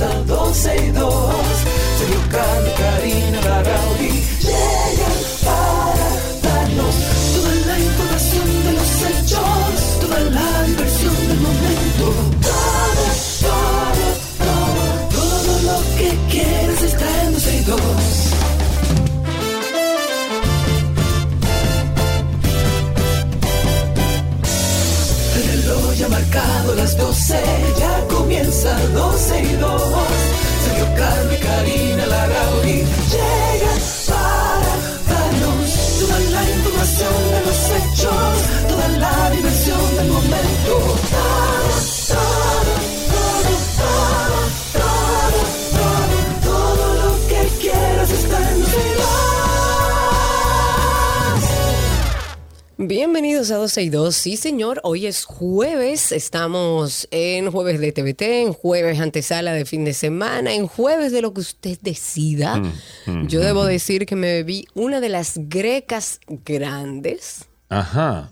comienza 12 y 2. Sí, señor, hoy es jueves. Estamos en jueves de TVT, en jueves antesala de fin de semana, en jueves de lo que usted decida. Mm, Yo debo decir que me bebí una de las grecas grandes, Ajá.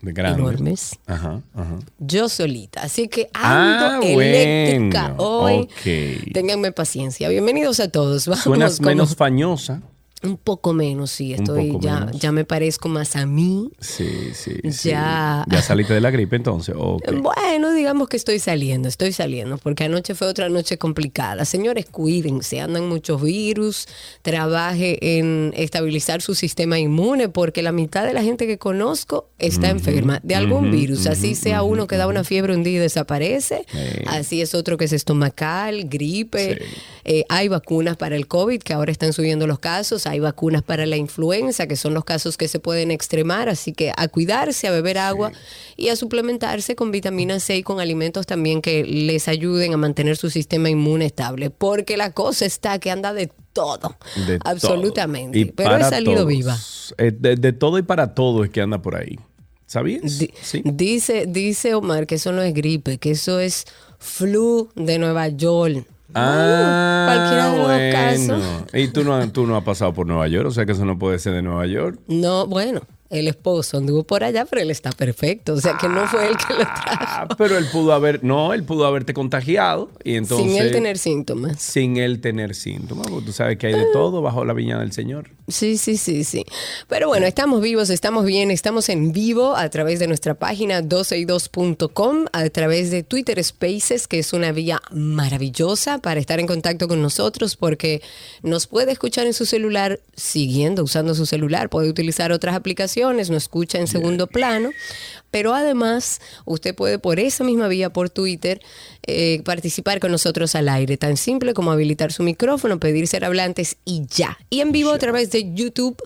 De grande. enormes, Ajá, ajá. yo solita. Así que ando Ah, eléctrica bueno, hoy. ok. Ténganme paciencia. Bienvenidos a todos. Vamos Suenas menos fañosa. Un poco menos, sí. Estoy ya, menos. ya me parezco más a mí. Sí, sí, sí. Ya. ¿Ya saliste de la gripe entonces? Ok. Bueno, digamos que estoy saliendo, estoy saliendo, porque anoche fue otra noche complicada. Señores, cuídense, andan muchos virus, trabaje en estabilizar su sistema inmune, porque la mitad de la gente que conozco está enferma de algún virus. Así sea uno que da una fiebre un día y desaparece, Sí. así es otro que es estomacal, gripe. Sí. Eh, hay vacunas para el COVID, que ahora están subiendo los casos, hay vacunas para la influenza, que son los casos que se pueden extremar, así que a cuidarse, a beber agua y a suplementarse con vitamina C y con alimentos también que les ayuden a mantener su sistema inmune estable, porque la cosa está que anda de todo, De absolutamente, todo. Y pero he salido todos. viva. Eh, De, de todo y para todo es que anda por ahí. ¿Sabías? Sí. dice, dice Omar que eso no es gripe, que eso es flu de Nueva York. Ah, cualquiera de los bueno. casos. Y tú no, tú no has pasado por Nueva York, o sea que eso no puede ser de Nueva York. No, bueno, el esposo anduvo por allá, pero él está perfecto. O sea que no fue él que lo trajo. Ah, pero él pudo haber, no, él pudo haberte contagiado y entonces sin él tener síntomas. sin él tener síntomas, porque tú sabes que hay de todo bajo la viña del Señor. Sí, sí, sí, sí. Pero bueno, estamos vivos, estamos bien, estamos en vivo a través de nuestra página 12y2.com, a través de Twitter Spaces, que es una vía maravillosa para estar en contacto con nosotros, porque nos puede escuchar en su celular siguiendo, usando su celular, puede utilizar otras aplicaciones, nos escucha en segundo plano, pero además usted puede por esa misma vía, por Twitter, eh, participar con nosotros al aire, tan simple como habilitar su micrófono, pedir ser hablantes y ya. Y en vivo a través de YouTube,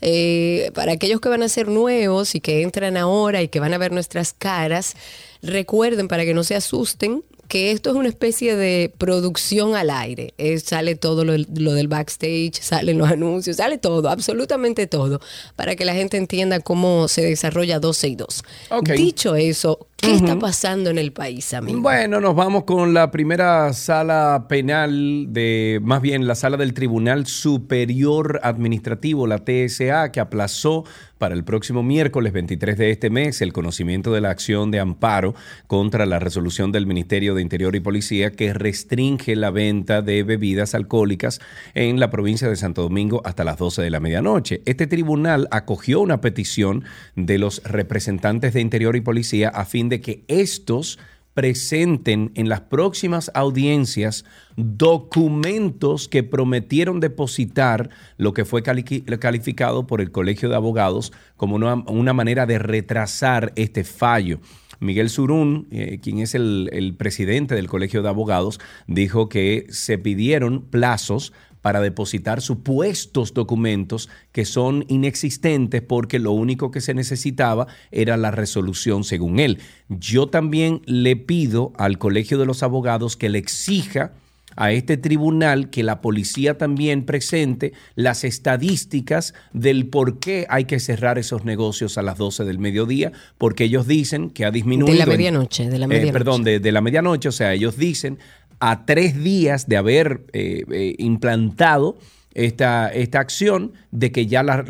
eh, para aquellos que van a ser nuevos y que entran ahora y que van a ver nuestras caras, recuerden para que no se asusten que esto es una especie de producción al aire. Eh, sale todo lo, lo del backstage, salen los anuncios, sale todo, absolutamente todo, para que la gente entienda cómo se desarrolla 12 y 2. Ok. Dicho eso, ¿qué está pasando en el país, amigo? Bueno, nos vamos con la primera sala penal de, más bien la sala del Tribunal Superior Administrativo, la TSA, que aplazó para el próximo miércoles 23 de este mes el conocimiento de la acción de amparo contra la resolución del Ministerio de Interior y Policía que restringe la venta de bebidas alcohólicas en la provincia de Santo Domingo hasta las 12 de la medianoche. Este tribunal acogió una petición de los representantes de Interior y Policía a fin de que estos presenten en las próximas audiencias documentos que prometieron depositar lo que fue cali- calificado por el Colegio de Abogados como una, manera de retrasar este fallo. Miguel Surún, eh, quien es el presidente del Colegio de Abogados, dijo que se pidieron plazos para depositar supuestos documentos que son inexistentes porque lo único que se necesitaba era la resolución según él. Yo también le pido al Colegio de los Abogados que le exija a este tribunal que la policía también presente las estadísticas del por qué hay que cerrar esos negocios a las 12 del mediodía, porque ellos dicen que ha disminuido. De la medianoche, de la eh, medianoche. perdón, de, de la medianoche, o sea, ellos dicen a tres días de haber eh, eh, implantado esta, esta acción de que ya la,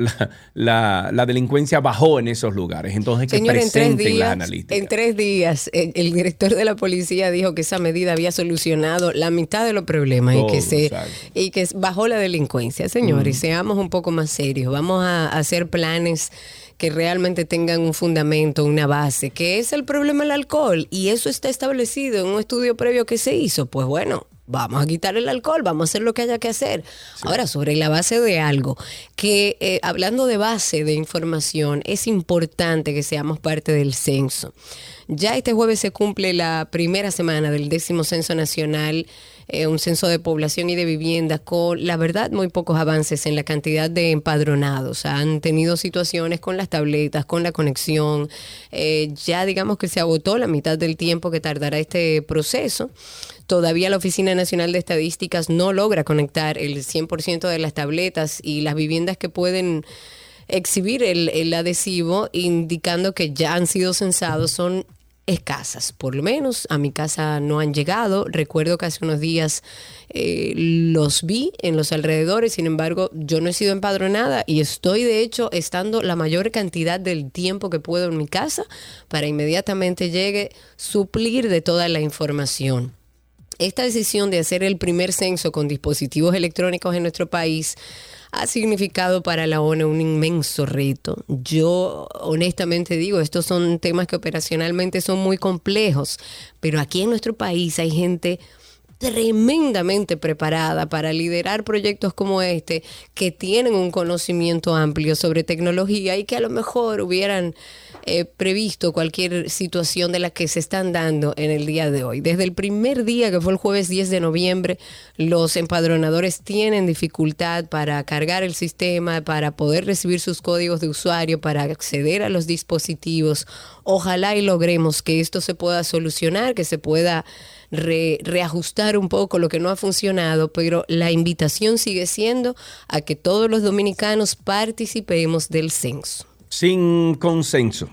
la, la, delincuencia bajó en esos lugares. Entonces, que en tres presenten días, las analíticas. en tres días el, el director de la policía dijo que esa medida había solucionado la mitad de los problemas y que se exacto. y que bajó la delincuencia. Señores, seamos un poco más serios. Vamos a hacer planes que realmente tengan un fundamento, una base, que es el problema del alcohol y eso está establecido en un estudio previo que se hizo. Pues bueno, Vamos a quitar el alcohol, vamos a hacer lo que haya que hacer. Ahora, sobre la base de algo, que eh, hablando de base de información, es importante que seamos parte del censo. Ya este jueves se cumple la primera semana del décimo censo nacional, eh, un censo de población y de vivienda, con la verdad muy pocos avances en la cantidad de empadronados. Han tenido situaciones con las tabletas, con la conexión. Eh, ya digamos que se agotó la mitad del tiempo que tardará este proceso. Todavía la Oficina Nacional de Estadísticas no logra conectar el 100% de las tabletas y las viviendas que pueden exhibir el, el adhesivo indicando que ya han sido censados son escasas, por lo menos a mi casa no han llegado. Recuerdo que hace unos días eh, los vi en los alrededores, sin embargo yo no he sido empadronada y estoy de hecho estando la mayor cantidad del tiempo que puedo en mi casa para inmediatamente llegue suplir de toda la información. Esta decisión de hacer el primer censo con dispositivos electrónicos en nuestro país ha significado para la ONU un inmenso reto. Yo honestamente digo, estos son temas que operacionalmente son muy complejos, pero aquí en nuestro país hay gente tremendamente preparada para liderar proyectos como este, que tienen un conocimiento amplio sobre tecnología y que a lo mejor hubieran previsto cualquier situación de la que se están dando en el día de hoy. Desde el primer día, que fue el jueves 10 de noviembre, los empadronadores tienen dificultad para cargar el sistema, para poder recibir sus códigos de usuario, para acceder a los dispositivos. Ojalá y logremos que esto se pueda solucionar, que se pueda re, reajustar un poco lo que no ha funcionado, pero la invitación sigue siendo a que todos los dominicanos participemos del censo. Sin consenso.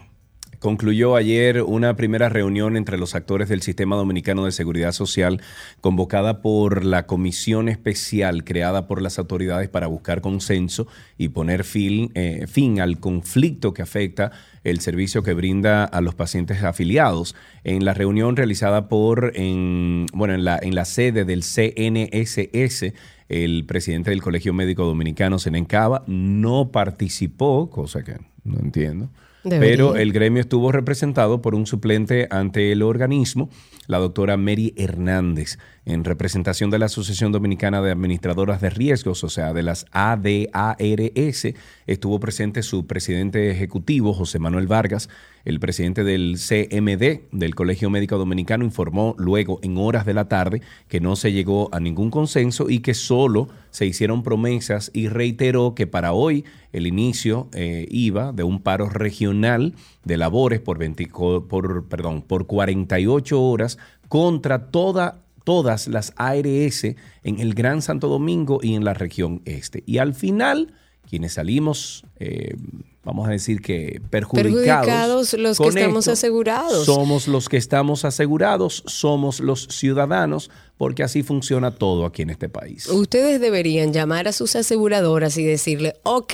Concluyó ayer una primera reunión entre los actores del Sistema Dominicano de Seguridad Social convocada por la comisión especial creada por las autoridades para buscar consenso y poner fin, eh, fin al conflicto que afecta el servicio que brinda a los pacientes afiliados. En la reunión realizada por en, bueno, en, la, en la sede del CNSS, el presidente del Colegio Médico Dominicano, Senencaba, no participó, cosa que no entiendo. Pero el gremio estuvo representado por un suplente ante el organismo, la doctora Mary Hernández, en representación de la Asociación Dominicana de Administradoras de Riesgos, o sea, de las ADARS. Estuvo presente su presidente ejecutivo, José Manuel Vargas. El presidente del CMD, del Colegio Médico Dominicano, informó luego en horas de la tarde que no se llegó a ningún consenso y que solo se hicieron promesas y reiteró que para hoy el inicio eh, iba de un paro regional de labores por, 20 por, perdón, por 48 horas contra toda, todas las ARS en el Gran Santo Domingo y en la región este. Y al final, quienes salimos, eh, vamos a decir que perjudicados, Perjudicados los que estamos asegurados. Somos los que estamos asegurados, somos los ciudadanos, porque así funciona todo aquí en este país. Ustedes deberían llamar a sus aseguradoras y decirle, ok,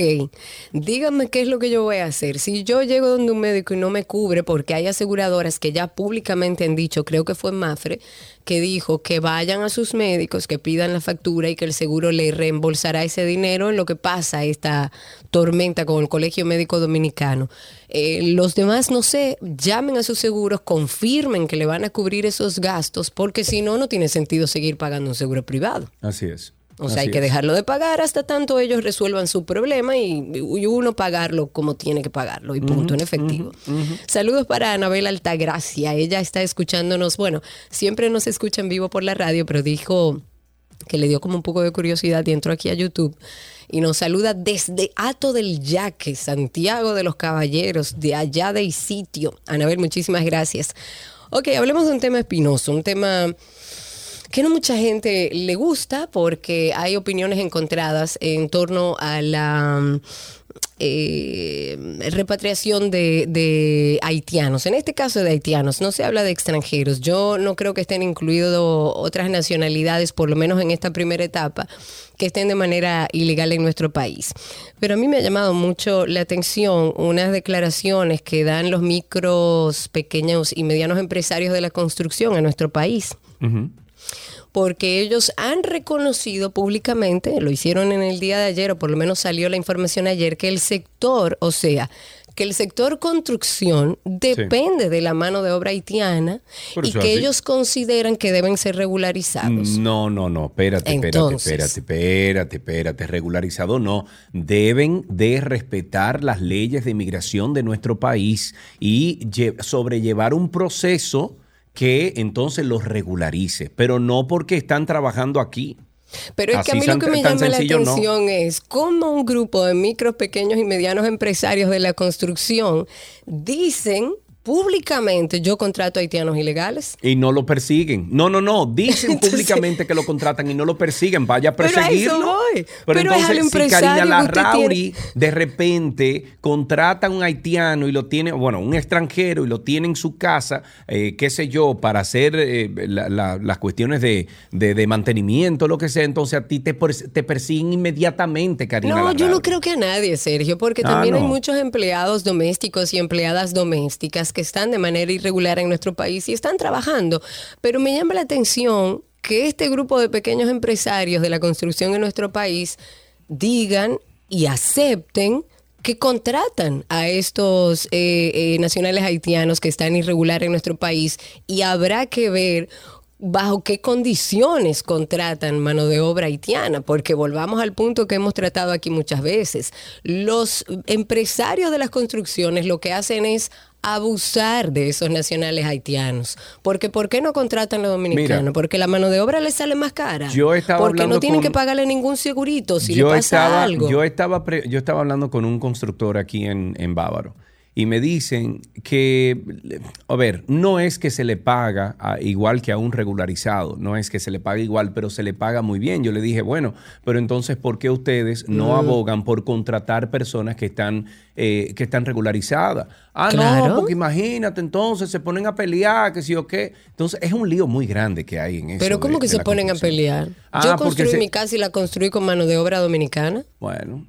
díganme qué es lo que yo voy a hacer. Si yo llego donde un médico y no me cubre, porque hay aseguradoras que ya públicamente han dicho, creo que fue Mafre, que dijo que vayan a sus médicos, que pidan la factura y que el seguro le reembolsará ese dinero en lo que pasa esta tormenta con el Colegio Médico Dominicano. Eh, los demás, no sé, llamen a sus seguros, confirmen que le van a cubrir esos gastos, porque si no, no tiene sentido seguir pagando un seguro privado. Así es. O sea, Así hay que dejarlo de pagar hasta tanto ellos resuelvan su problema y, y uno pagarlo como tiene que pagarlo y punto en efectivo. Saludos para Anabel Altagracia. Ella está escuchándonos. Bueno, siempre nos escucha en vivo por la radio, pero dijo que le dio como un poco de curiosidad y entró aquí a YouTube y nos saluda desde Ato del Yaque, Santiago de los Caballeros, de allá del sitio. Anabel, muchísimas gracias. Ok, hablemos de un tema espinoso, un tema que no mucha gente le gusta porque hay opiniones encontradas en torno a la eh, repatriación de, haitianos. En este caso de haitianos, no se habla de extranjeros. Yo no creo que estén incluidos otras nacionalidades, por lo menos en esta primera etapa, que estén de manera ilegal en nuestro país. Pero a mí me ha llamado mucho la atención unas declaraciones que dan los micros, pequeños y medianos empresarios de la construcción en nuestro país. Porque ellos han reconocido públicamente, lo hicieron en el día de ayer, o por lo menos salió la información ayer, que el sector, o sea, que el sector construcción depende de la mano de obra haitiana y que ellos consideran que deben ser regularizados. No, no, no, espérate, espérate, espérate, espérate, espérate, regularizado no. Deben de respetar las leyes de inmigración de nuestro país y sobrellevar un proceso que entonces los regularice, pero no porque están trabajando aquí. Pero es que a mí lo que me llama la atención es cómo un grupo de micros, pequeños y medianos empresarios de la construcción dicen públicamente yo contrato haitianos ilegales. Y no lo persiguen. No, no, no. Dicen públicamente que lo contratan y no lo persiguen. Vaya a perseguirlo. Pero, pero, entonces, si Karina Larrauri de repente contrata a un haitiano y lo tiene, bueno, un extranjero y lo tiene en su casa, eh, qué sé yo, para hacer eh, las cuestiones de, de, mantenimiento, lo que sea, entonces a ti te, te persiguen inmediatamente, Karina. No, yo no creo que a nadie, Sergio, porque ah, también hay muchos empleados domésticos y empleadas domésticas que están de manera irregular en nuestro país y están trabajando. Pero me llama la atención que este grupo de pequeños empresarios de la construcción en nuestro país digan y acepten que contratan a estos eh, eh, nacionales haitianos que están irregular en nuestro país y habrá que ver bajo qué condiciones contratan mano de obra haitiana, porque volvamos al punto que hemos tratado aquí muchas veces. Los empresarios de las construcciones lo que hacen es abusar de esos nacionales haitianos. Porque ¿por qué no contratan a los dominicanos? porque la mano de obra les sale más cara. Yo estaba porque no tienen que pagarle ningún segurito si le pasa algo. Yo estaba, yo estaba hablando con un constructor aquí en, en Bávaro y me dicen que, a ver, no es que se le paga igual que a un regularizado, no es que se le paga igual, pero se le paga muy bien. Yo le dije, bueno, pero entonces, ¿por qué ustedes no abogan por contratar personas que están, eh, que están regularizadas? Ah, no, porque imagínate, entonces se ponen a pelear, que sí o qué. Entonces, es un lío muy grande que hay en eso. Pero ¿cómo que se ponen a pelear? Ah, Yo construí mi casa y la construí con mano de obra dominicana. Bueno,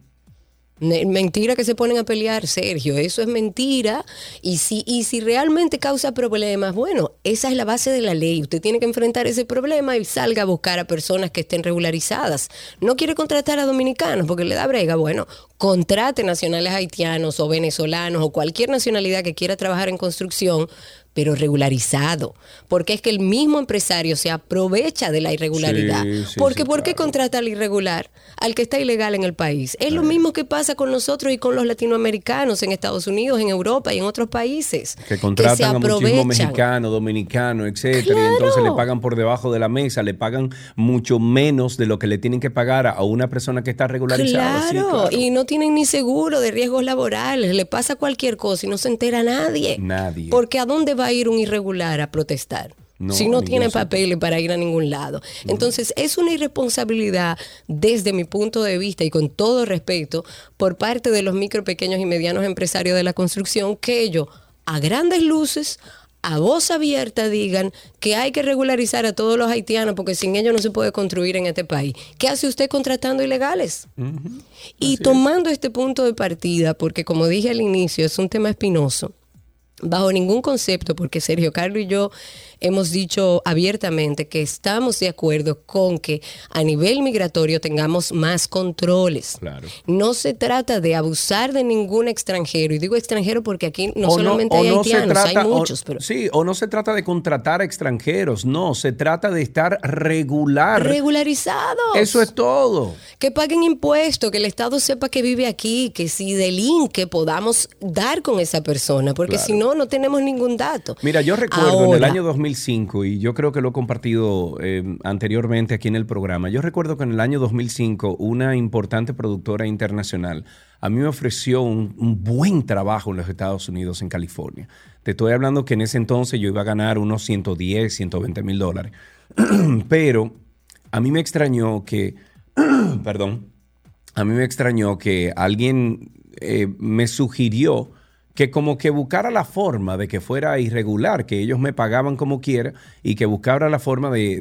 Mentira que se ponen a pelear, Sergio. Eso es mentira. Y si, y si realmente causa problemas, bueno, esa es la base de la ley. Usted tiene que enfrentar ese problema y salga a buscar a personas que estén regularizadas. No quiere contratar a dominicanos porque le da brega. Bueno, contrate nacionales haitianos o venezolanos o cualquier nacionalidad que quiera trabajar en construcción pero regularizado. Porque es que el mismo empresario se aprovecha de la irregularidad. porque ¿por qué contrata al irregular? Al que está ilegal en el país. Es lo mismo que pasa con nosotros y con los latinoamericanos en Estados Unidos, en Europa y en otros países. Que contratan a muchísimos mexicanos, dominicanos, etcétera, y entonces le pagan por debajo de la mesa, le pagan mucho menos de lo que le tienen que pagar a una persona que está regularizada. claro. y no tienen ni seguro de riesgos laborales, le pasa cualquier cosa y no se entera nadie. Nadie. Porque ¿a dónde va a ir un irregular a protestar? si no tiene papeles para ir a ningún lado. Entonces, es una irresponsabilidad desde mi punto de vista y con todo respeto por parte de los micro, pequeños y medianos empresarios de la construcción que ellos, a grandes luces, a voz abierta digan que hay que regularizar a todos los haitianos porque sin ellos no se puede construir en este país. ¿Qué hace usted contratando ilegales? Y tomando este punto de partida, porque como dije al inicio, es un tema espinoso bajo ningún concepto, porque Sergio Carlos y yo hemos dicho abiertamente que estamos de acuerdo con que a nivel migratorio tengamos más controles. No se trata de abusar de ningún extranjero, y digo extranjero porque aquí no solamente hay haitianos, hay muchos. pero... Sí, o no se trata de contratar extranjeros, no, se trata de estar regular. Regularizados. Eso es todo. Que paguen impuestos, que el Estado sepa que vive aquí, que si que podamos dar con esa persona, porque si no, no tenemos ningún dato. Mira, yo recuerdo en el año 2005, y yo creo que lo he compartido eh, anteriormente aquí en el programa, yo recuerdo que en el año 2005 una importante productora internacional a mí me ofreció un, buen trabajo en los Estados Unidos, en California. Te estoy hablando que en ese entonces yo iba a ganar unos 110, 120 mil dólares. Pero a mí me extrañó que, perdón, a mí me extrañó que alguien eh, me sugirió que como que buscara la forma de que fuera irregular, que ellos me pagaban como quiera y que buscara la forma de,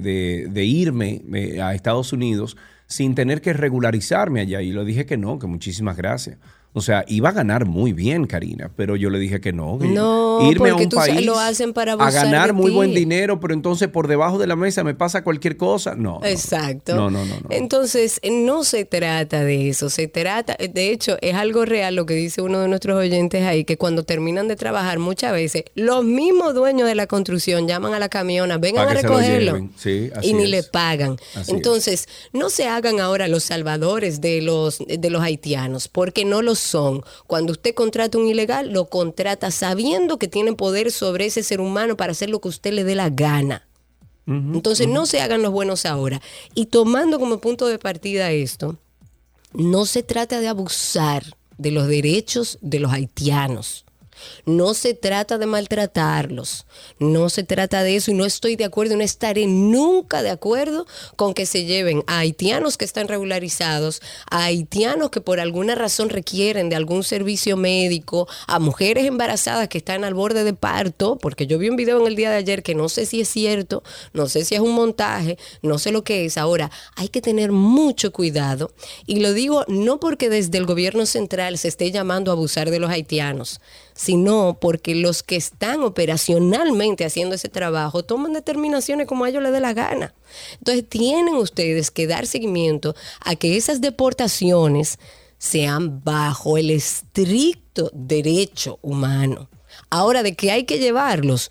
de irme eh, a Estados Unidos sin tener que regularizarme allá. Y le dije que no, que muchísimas gracias. O sea, iba a ganar muy bien, Karina, pero yo le dije que no. no, irme a un país lo hacen para a ganar muy buen dinero, pero entonces por debajo de la mesa me pasa cualquier cosa. No. Exacto. No, no, no, no. Entonces, no se trata de eso. Se trata, de hecho, es algo real lo que dice uno de nuestros oyentes ahí, que cuando terminan de trabajar, muchas veces los mismos dueños de la construcción llaman a la camiona, vengan a recogerlo. Sí, y ni le pagan. entonces, no se hagan ahora los salvadores de los, de los haitianos, porque no los son. Cuando usted contrata un ilegal, lo contrata sabiendo que tiene poder sobre ese ser humano para hacer lo que usted le dé la gana. Entonces no se hagan los buenos ahora. Y tomando como punto de partida esto, no se trata de abusar de los derechos de los haitianos. No se trata de maltratarlos, no se trata de eso y no estoy de acuerdo, no estaré nunca de acuerdo con que se lleven a haitianos que están regularizados, a haitianos que por alguna razón requieren de algún servicio médico, a mujeres embarazadas que están al borde de parto, porque yo vi un video en el día de ayer que no sé si es cierto, no sé si es un montaje, no sé lo que es. Ahora, hay que tener mucho cuidado y lo digo no porque desde el gobierno central se esté llamando a abusar de los haitianos, porque los que están operacionalmente haciendo ese trabajo toman determinaciones como a ellos les dé la gana. Entonces tienen ustedes que dar seguimiento a que esas deportaciones sean bajo el estricto derecho humano. Ahora, de que hay que llevarlos,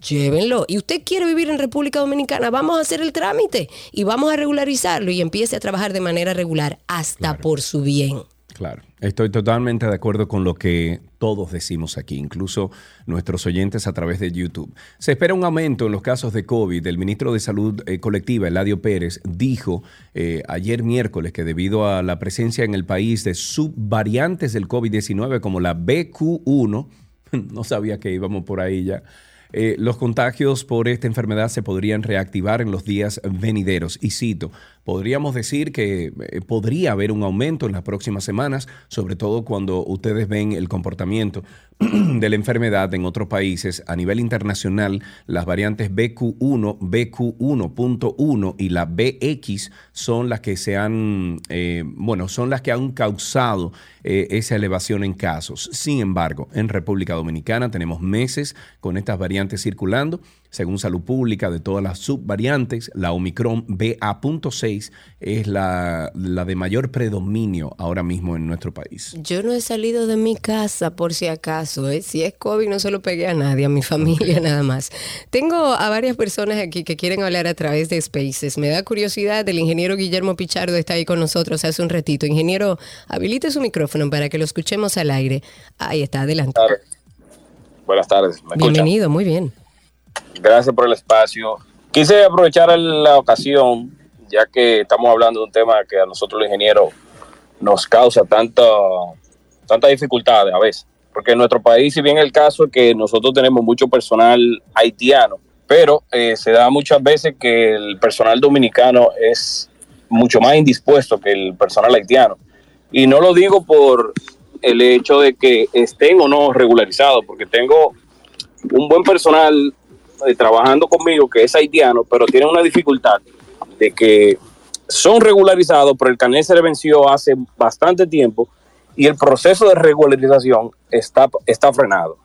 llévenlo. Y usted quiere vivir en República Dominicana, vamos a hacer el trámite y vamos a regularizarlo y empiece a trabajar de manera regular hasta por su bien. Claro, estoy totalmente de acuerdo con lo que todos decimos aquí, incluso nuestros oyentes a través de YouTube. Se espera un aumento en los casos de COVID. El ministro de Salud eh, Colectiva, Eladio Pérez, dijo eh, ayer miércoles que debido a la presencia en el país de subvariantes del COVID-19 como la BQ1, no sabía que íbamos por ahí ya, eh, los contagios por esta enfermedad se podrían reactivar en los días venideros. Y cito, podríamos decir que eh, podría haber un aumento en las próximas semanas, sobre todo cuando ustedes ven el comportamiento de la enfermedad en otros países. A nivel internacional, las variantes BQ1, BQ1.1 y la BX son las que se han, eh, bueno, son las que han causado eh, esa elevación en casos. Sin embargo, en República Dominicana tenemos meses con estas variantes circulando según Salud Pública, de todas las subvariantes, la Omicron BA.6 es la, de mayor predominio ahora mismo en nuestro país. Yo no he salido de mi casa por si acaso. ¿eh? Si es COVID no se lo pegué a nadie, a mi familia nada más. Tengo a varias personas aquí que quieren hablar a través de Spaces. Me da curiosidad, el ingeniero Guillermo Pichardo está ahí con nosotros hace un ratito. Ingeniero, habilite su micrófono para que lo escuchemos al aire. Ahí está, adelante. Buenas tardes. Bienvenido, muy bien. Gracias por el espacio. Quise aprovechar la ocasión, ya que estamos hablando de un tema que a nosotros los ingenieros nos causa tanta, tanta dificultades a veces. Porque en nuestro país, si bien el caso es que nosotros tenemos mucho personal haitiano, pero eh, se da muchas veces que el personal dominicano es mucho más indispuesto que el personal haitiano. Y no lo digo por el hecho de que estén o no regularizados, porque tengo un buen personal trabajando conmigo que es haitiano, pero tiene una dificultad de que son regularizados, pero el carnet se le venció hace bastante tiempo y el proceso de regularización está, está frenado.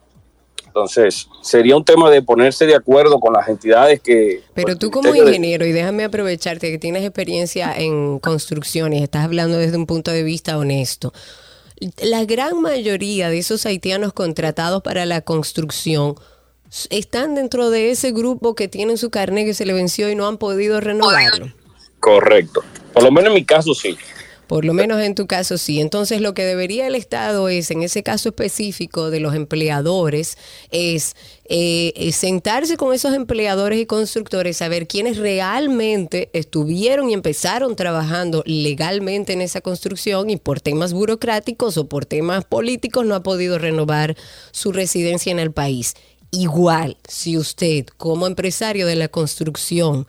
Entonces, sería un tema de ponerse de acuerdo con las entidades que... Pero pues, tú como ingeniero, y déjame aprovecharte que tienes experiencia en construcciones, estás hablando desde un punto de vista honesto. La gran mayoría de esos haitianos contratados para la construcción están dentro de ese grupo que tienen su carnet que se le venció y no han podido renovarlo. Correcto. Por lo menos en mi caso sí. Por lo menos en tu caso sí. Entonces lo que debería el Estado es, en ese caso específico de los empleadores, es eh, sentarse con esos empleadores y constructores, saber quiénes realmente estuvieron y empezaron trabajando legalmente en esa construcción y por temas burocráticos o por temas políticos no ha podido renovar su residencia en el país Igual, si usted como empresario de la construcción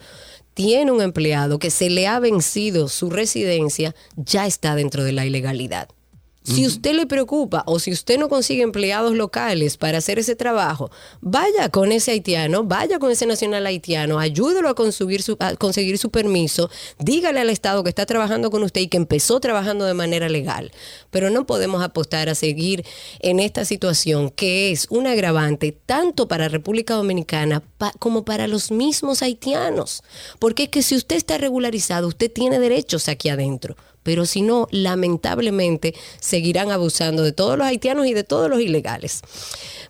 tiene un empleado que se le ha vencido su residencia, ya está dentro de la ilegalidad. Si usted le preocupa o si usted no consigue empleados locales para hacer ese trabajo, vaya con ese haitiano, vaya con ese nacional haitiano, ayúdelo a conseguir su, a conseguir su permiso, dígale al Estado que está trabajando con usted y que empezó trabajando de manera legal. Pero no podemos apostar a seguir en esta situación que es un agravante tanto para República Dominicana como para los mismos haitianos. Porque es que si usted está regularizado, usted tiene derechos aquí adentro pero si no, lamentablemente seguirán abusando de todos los haitianos y de todos los ilegales.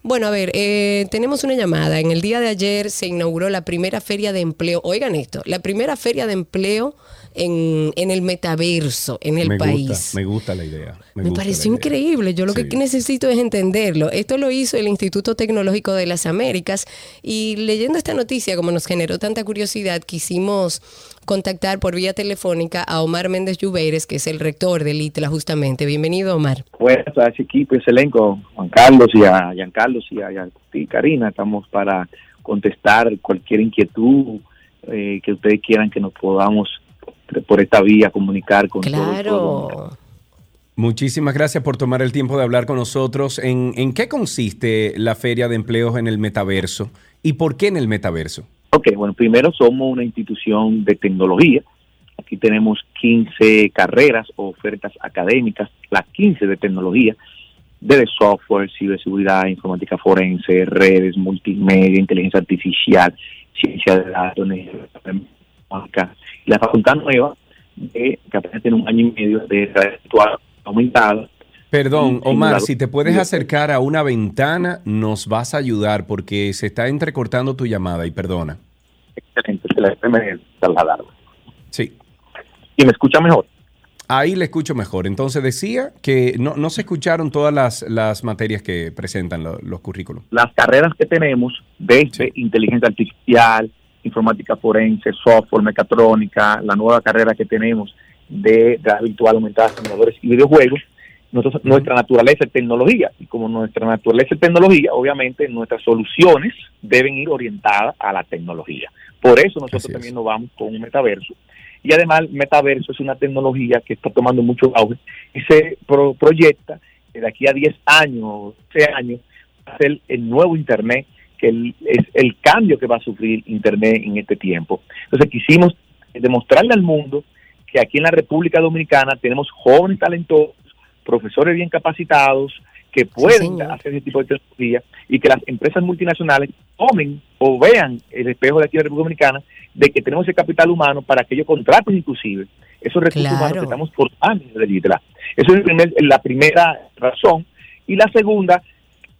Bueno, a ver, eh, tenemos una llamada. En el día de ayer se inauguró la primera feria de empleo. Oigan esto, la primera feria de empleo en, el metaverso, en el país. me gusta la idea. Me, pareció increíble. Yo lo que necesito es entenderlo. Esto lo hizo el Instituto Tecnológico de las Américas y leyendo esta noticia, como nos generó tanta curiosidad, quisimos contactar por vía telefónica a Omar Méndez Lluveres, que es el rector del ITLA justamente. Bienvenido, Omar. Pues a ese equipo, ese elenco, Juan Carlos y a Giancarlos y a, y Karina, estamos para contestar cualquier inquietud eh, que ustedes quieran que nos podamos por esta vía comunicar con claro. Muchísimas gracias por tomar el tiempo de hablar con nosotros. ¿En, ¿En qué consiste la Feria de Empleos en el Metaverso y por qué en el Metaverso? Ok, bueno, primero somos una institución de tecnología. Aquí tenemos 15 carreras o ofertas académicas, las 15 de tecnología, de software, ciberseguridad, informática forense, redes, multimedia, inteligencia artificial, ciencia de datos, la facultad nueva, de, que apenas tiene un año y medio de realidad aumentada, Perdón, Omar, si te puedes acercar a una ventana, nos vas a ayudar porque se está entrecortando tu llamada y perdona. Excelente, excelente, trasladarlo. Sí. ¿Y me escucha mejor? Ahí le escucho mejor. Entonces decía que no, no se escucharon todas las, las materias que presentan los currículos. Las carreras que tenemos, desde inteligencia artificial, informática forense, software, mecatrónica, la nueva carrera que tenemos de realidad virtual aumentada, simuladores y videojuegos, nuestra naturaleza es tecnología y como nuestra naturaleza es tecnología, obviamente nuestras soluciones deben ir orientadas a la tecnología. Por eso nosotros también nos vamos con un metaverso. Y además el metaverso es una tecnología que está tomando mucho auge y se proyecta que de aquí a 10 años, 12 años, ser el nuevo Internet, que es el cambio que va a sufrir Internet en este tiempo. Entonces quisimos demostrarle al mundo que aquí en la República Dominicana tenemos jóvenes talentosos profesores bien capacitados que pueden hacer ese tipo de tecnología y que las empresas multinacionales tomen o vean el espejo de aquí de la República Dominicana de que tenemos ese capital humano para que ellos contraten inclusive esos recursos humanos que estamos formando de ITLA. Esa es la primera razón. Y la segunda,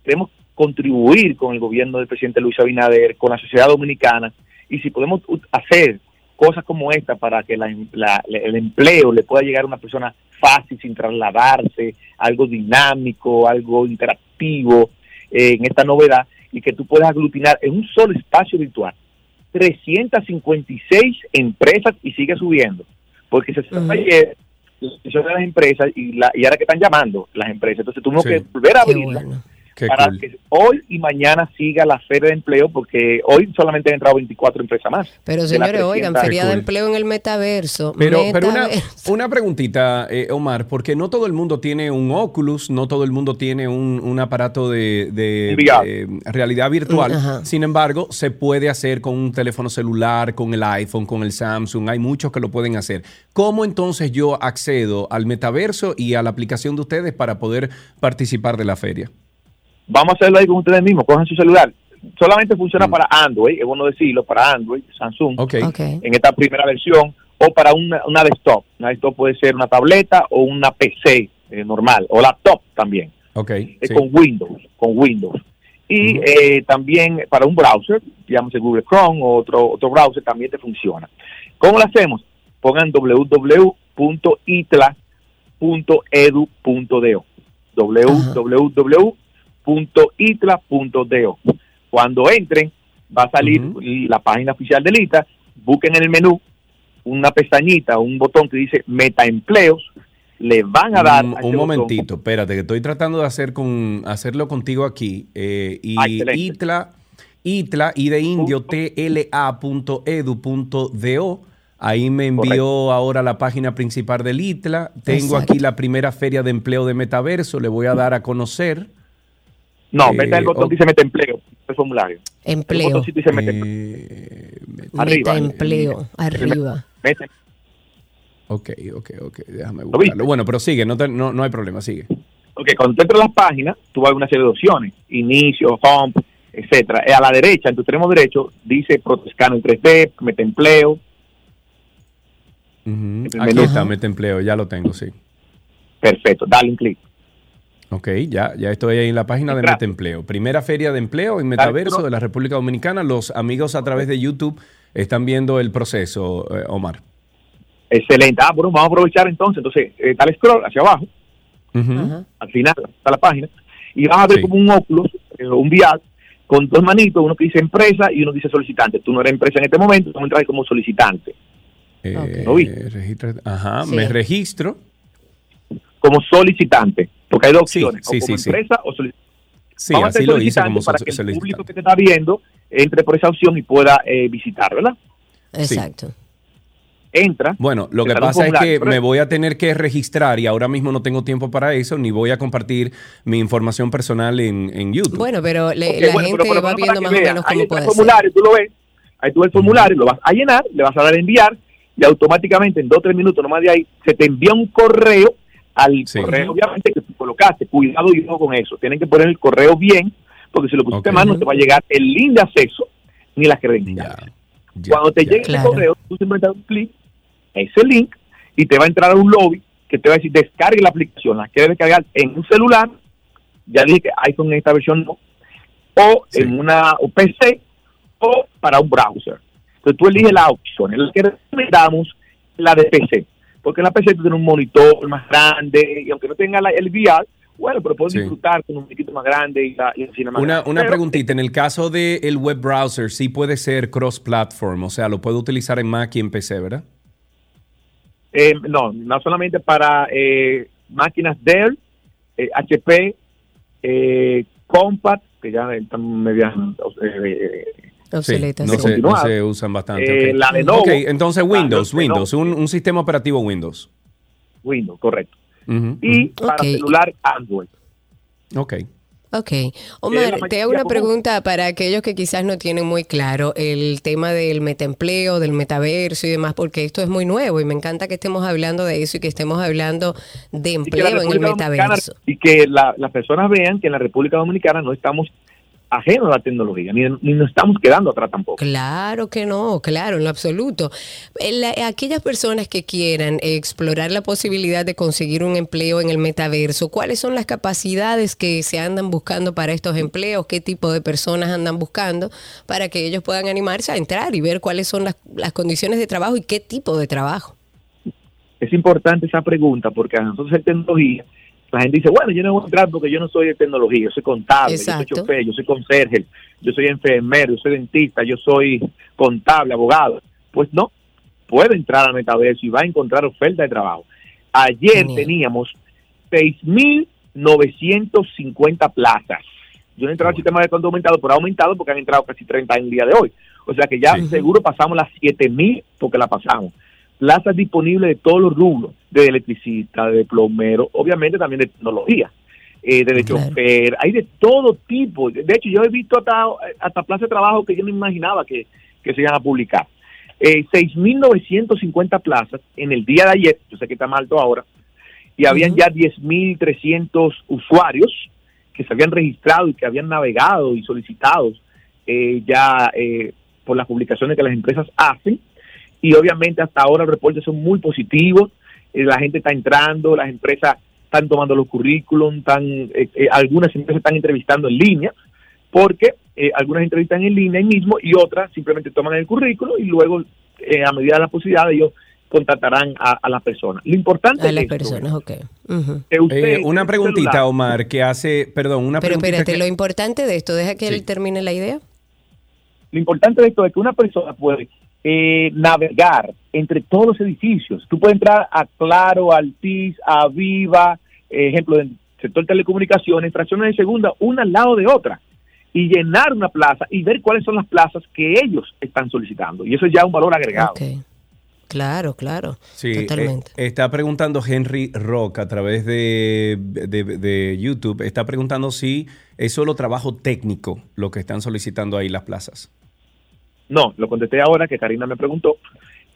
queremos contribuir con el gobierno del presidente Luis Abinader, con la sociedad dominicana, y si podemos hacer cosas como esta para que el empleo le pueda llegar a una persona fácil, sin trasladarse, algo dinámico, algo interactivo eh, en esta novedad y que tú puedas aglutinar en un solo espacio virtual 356 empresas y sigue subiendo, porque se uh ayer de las empresas y, la, y ahora que están llamando las empresas, entonces tuvimos que volver a para que hoy y mañana siga la feria de empleo, porque hoy solamente han entrado 24 empresas más. Pero señores, oigan, feria de empleo en el metaverso. Pero, pero una, una, preguntita, eh, Omar, porque no todo el mundo tiene un Oculus, no todo el mundo tiene un, un aparato de, de, realidad virtual. Sin embargo, se puede hacer con un teléfono celular, con el iPhone, con el Samsung. Hay muchos que lo pueden hacer. ¿Cómo entonces yo accedo al metaverso y a la aplicación de ustedes para poder participar de la feria? Vamos a hacerlo ahí con ustedes mismos, cojan su celular. Solamente funciona mm. para Android, es bueno decirlo, para Android, Samsung, en esta primera versión, o para una, desktop. Una desktop puede ser una tableta o una PC eh, normal, o laptop también. Okay, Con Windows, con Windows. Y eh, también para un browser, digamos Google Chrome o otro, otro browser, también te funciona. ¿Cómo lo hacemos? Pongan www.itla.edu.do www itla.do. Cuando entren, va a salir la página oficial del ITA, busquen en el menú una pestañita, un botón que dice Meta Empleos, le van a dar... un momentito, espérate, que estoy tratando de hacer con, hacerlo contigo aquí. Eh, y ah, ITLA, ITLA, y de indio, tla.edu.do. Ahí me envió ahora la página principal del ITLA. Tengo aquí la primera feria de empleo de Metaverso. Le voy a dar a conocer. No, eh, meta el botón que dice meta empleo, el formulario. Empleo. El dice meta eh, Arriba. empleo, arriba. Meta. Ok, ok, ok. Déjame buscarlo. Bueno, pero sigue, no, no, no hay problema, sigue. Ok, cuando tú entras a las páginas, tú vas a una serie de opciones. Inicio, home, etcétera. Eh, a la derecha, en tu extremo derecho, dice Protescano en 3D, mete empleo. Aquí está, mete empleo, ya lo tengo, sí. Perfecto, dale un clic. Ok, ya, ya estoy ahí en la página de Mete Empleo. Primera feria de empleo en Metaverso de la República Dominicana. Los amigos a través de YouTube están viendo el proceso, eh, Omar. Excelente. Ah, bueno, vamos a aprovechar entonces. Entonces, eh, dale scroll hacia abajo. Al final está la página. Y vas a ver como un óculos, eh, un VR, con dos manitos, uno que dice empresa y uno dice solicitante. Tú no eres empresa en este momento, tú entras como solicitante. Eh, Ajá, me registro. Como solicitante, porque hay dos opciones, o como empresa o solicitante. Sí, así lo hice como para que el público que te está viendo entre por esa opción y pueda eh, visitar, ¿verdad? Exacto entra. Bueno, lo que pasa es que me voy a tener que registrar y ahora mismo no tengo tiempo para eso, ni voy a compartir mi información personal en, YouTube. Bueno, pero la gente va viendo más o menos cómo puede el formulario, tú lo ves, ahí tú ves el formulario, lo vas a llenar, le vas a dar a enviar y automáticamente en dos o tres minutos nomás de ahí se te envía un correo al correo, obviamente que tú colocaste, cuidado y no con eso, tienen que poner el correo bien, porque si lo pusiste mal no te va a llegar el link de acceso ni las credenciales. Cuando te llegue el correo, tú simplemente das un clic ese link y te va a entrar a un lobby que te va a decir descargue la aplicación, la quieres descargar en un celular, ya dije que iPhone en esta versión no, o en una PC o para un browser. Entonces tú eliges la opción. En la que recomendamos la de PC, porque en la PC tú tienes un monitor más grande y aunque no tenga el VR, bueno, pero puedes disfrutar con un poquito más grande y la, y Una, una preguntita, en el caso del web browser, sí puede ser cross-platform, o sea, lo puedo utilizar en Mac y en PC, ¿verdad? Eh, no, no solamente para eh, máquinas Dell, HP, eh, Compact, que ya están medias obsoletas. no, se, no, se, usan bastante. La de Lenovo, entonces Windows, Windows, un, sistema operativo Windows. Windows, correcto. Y para celular Android. Ok. Ok. Omar, te hago una pregunta para aquellos que quizás no tienen muy claro el tema del metaempleo, del metaverso y demás, porque esto es muy nuevo y me encanta que estemos hablando de eso y que estemos hablando de empleo en el metaverso. Y que las personas vean que en la República Dominicana no estamos ajeno a la tecnología, ni, nos estamos quedando atrás tampoco. Claro que no, claro, en lo absoluto. aquellas personas que quieran explorar la posibilidad de conseguir un empleo en el metaverso, ¿cuáles son las capacidades que se andan buscando para estos empleos? ¿Qué tipo de personas andan buscando para que ellos puedan animarse a entrar y ver cuáles son las, las condiciones de trabajo y qué tipo de trabajo? Es importante esa pregunta porque a nosotros en tecnología la gente dice, bueno, yo no voy a entrar porque yo no soy de tecnología, yo soy contable, yo soy chofer, yo soy conserje, yo soy enfermero, yo soy dentista, yo soy contable, abogado. Pues no, puede entrar al metaverso y va a encontrar oferta de trabajo. Ayer teníamos 6.950 plazas. Yo no he entrado al sistema de conto aumentado, pero ha aumentado porque han entrado casi 30 en el día de hoy. O sea que ya seguro pasamos las 7.000 porque la pasamos plazas disponibles de todos los rubros, de electricista, de plomero, obviamente también de tecnología, eh, de chofer, hay de todo tipo. De hecho, yo he visto hasta, hasta plazas de trabajo que yo no imaginaba que, se iban a publicar. Eh, 6.950 plazas en el día de ayer, yo sé que está mal alto ahora, y habían ya 10.300 usuarios que se habían registrado y que habían navegado y solicitado eh, ya eh, por las publicaciones que las empresas hacen y obviamente hasta ahora los reportes son muy positivos, eh, la gente está entrando, las empresas están tomando los currículums, están, eh, eh, algunas empresas están entrevistando en línea, porque algunas entrevistan en línea ahí mismo y otras simplemente toman el currículo y luego a medida de la posibilidad ellos contratarán a, las personas. Lo importante a las personas, ok. una preguntita, Omar, que hace, perdón, una Pero espérate, lo importante de esto, deja que él termine la idea. Lo importante de esto es que una persona puede eh, navegar entre todos los edificios. Tú puedes entrar a Claro, a Altis, a Viva, ejemplo, del sector telecomunicaciones, fracciones de segunda, una al lado de otra, y llenar una plaza y ver cuáles son las plazas que ellos están solicitando. Y eso es ya un valor agregado. Claro, claro. Sí, totalmente. eh, está preguntando Henry Rock a través de, de- de YouTube, está preguntando si es solo trabajo técnico lo que están solicitando ahí las plazas. No, lo contesté ahora que Karina me preguntó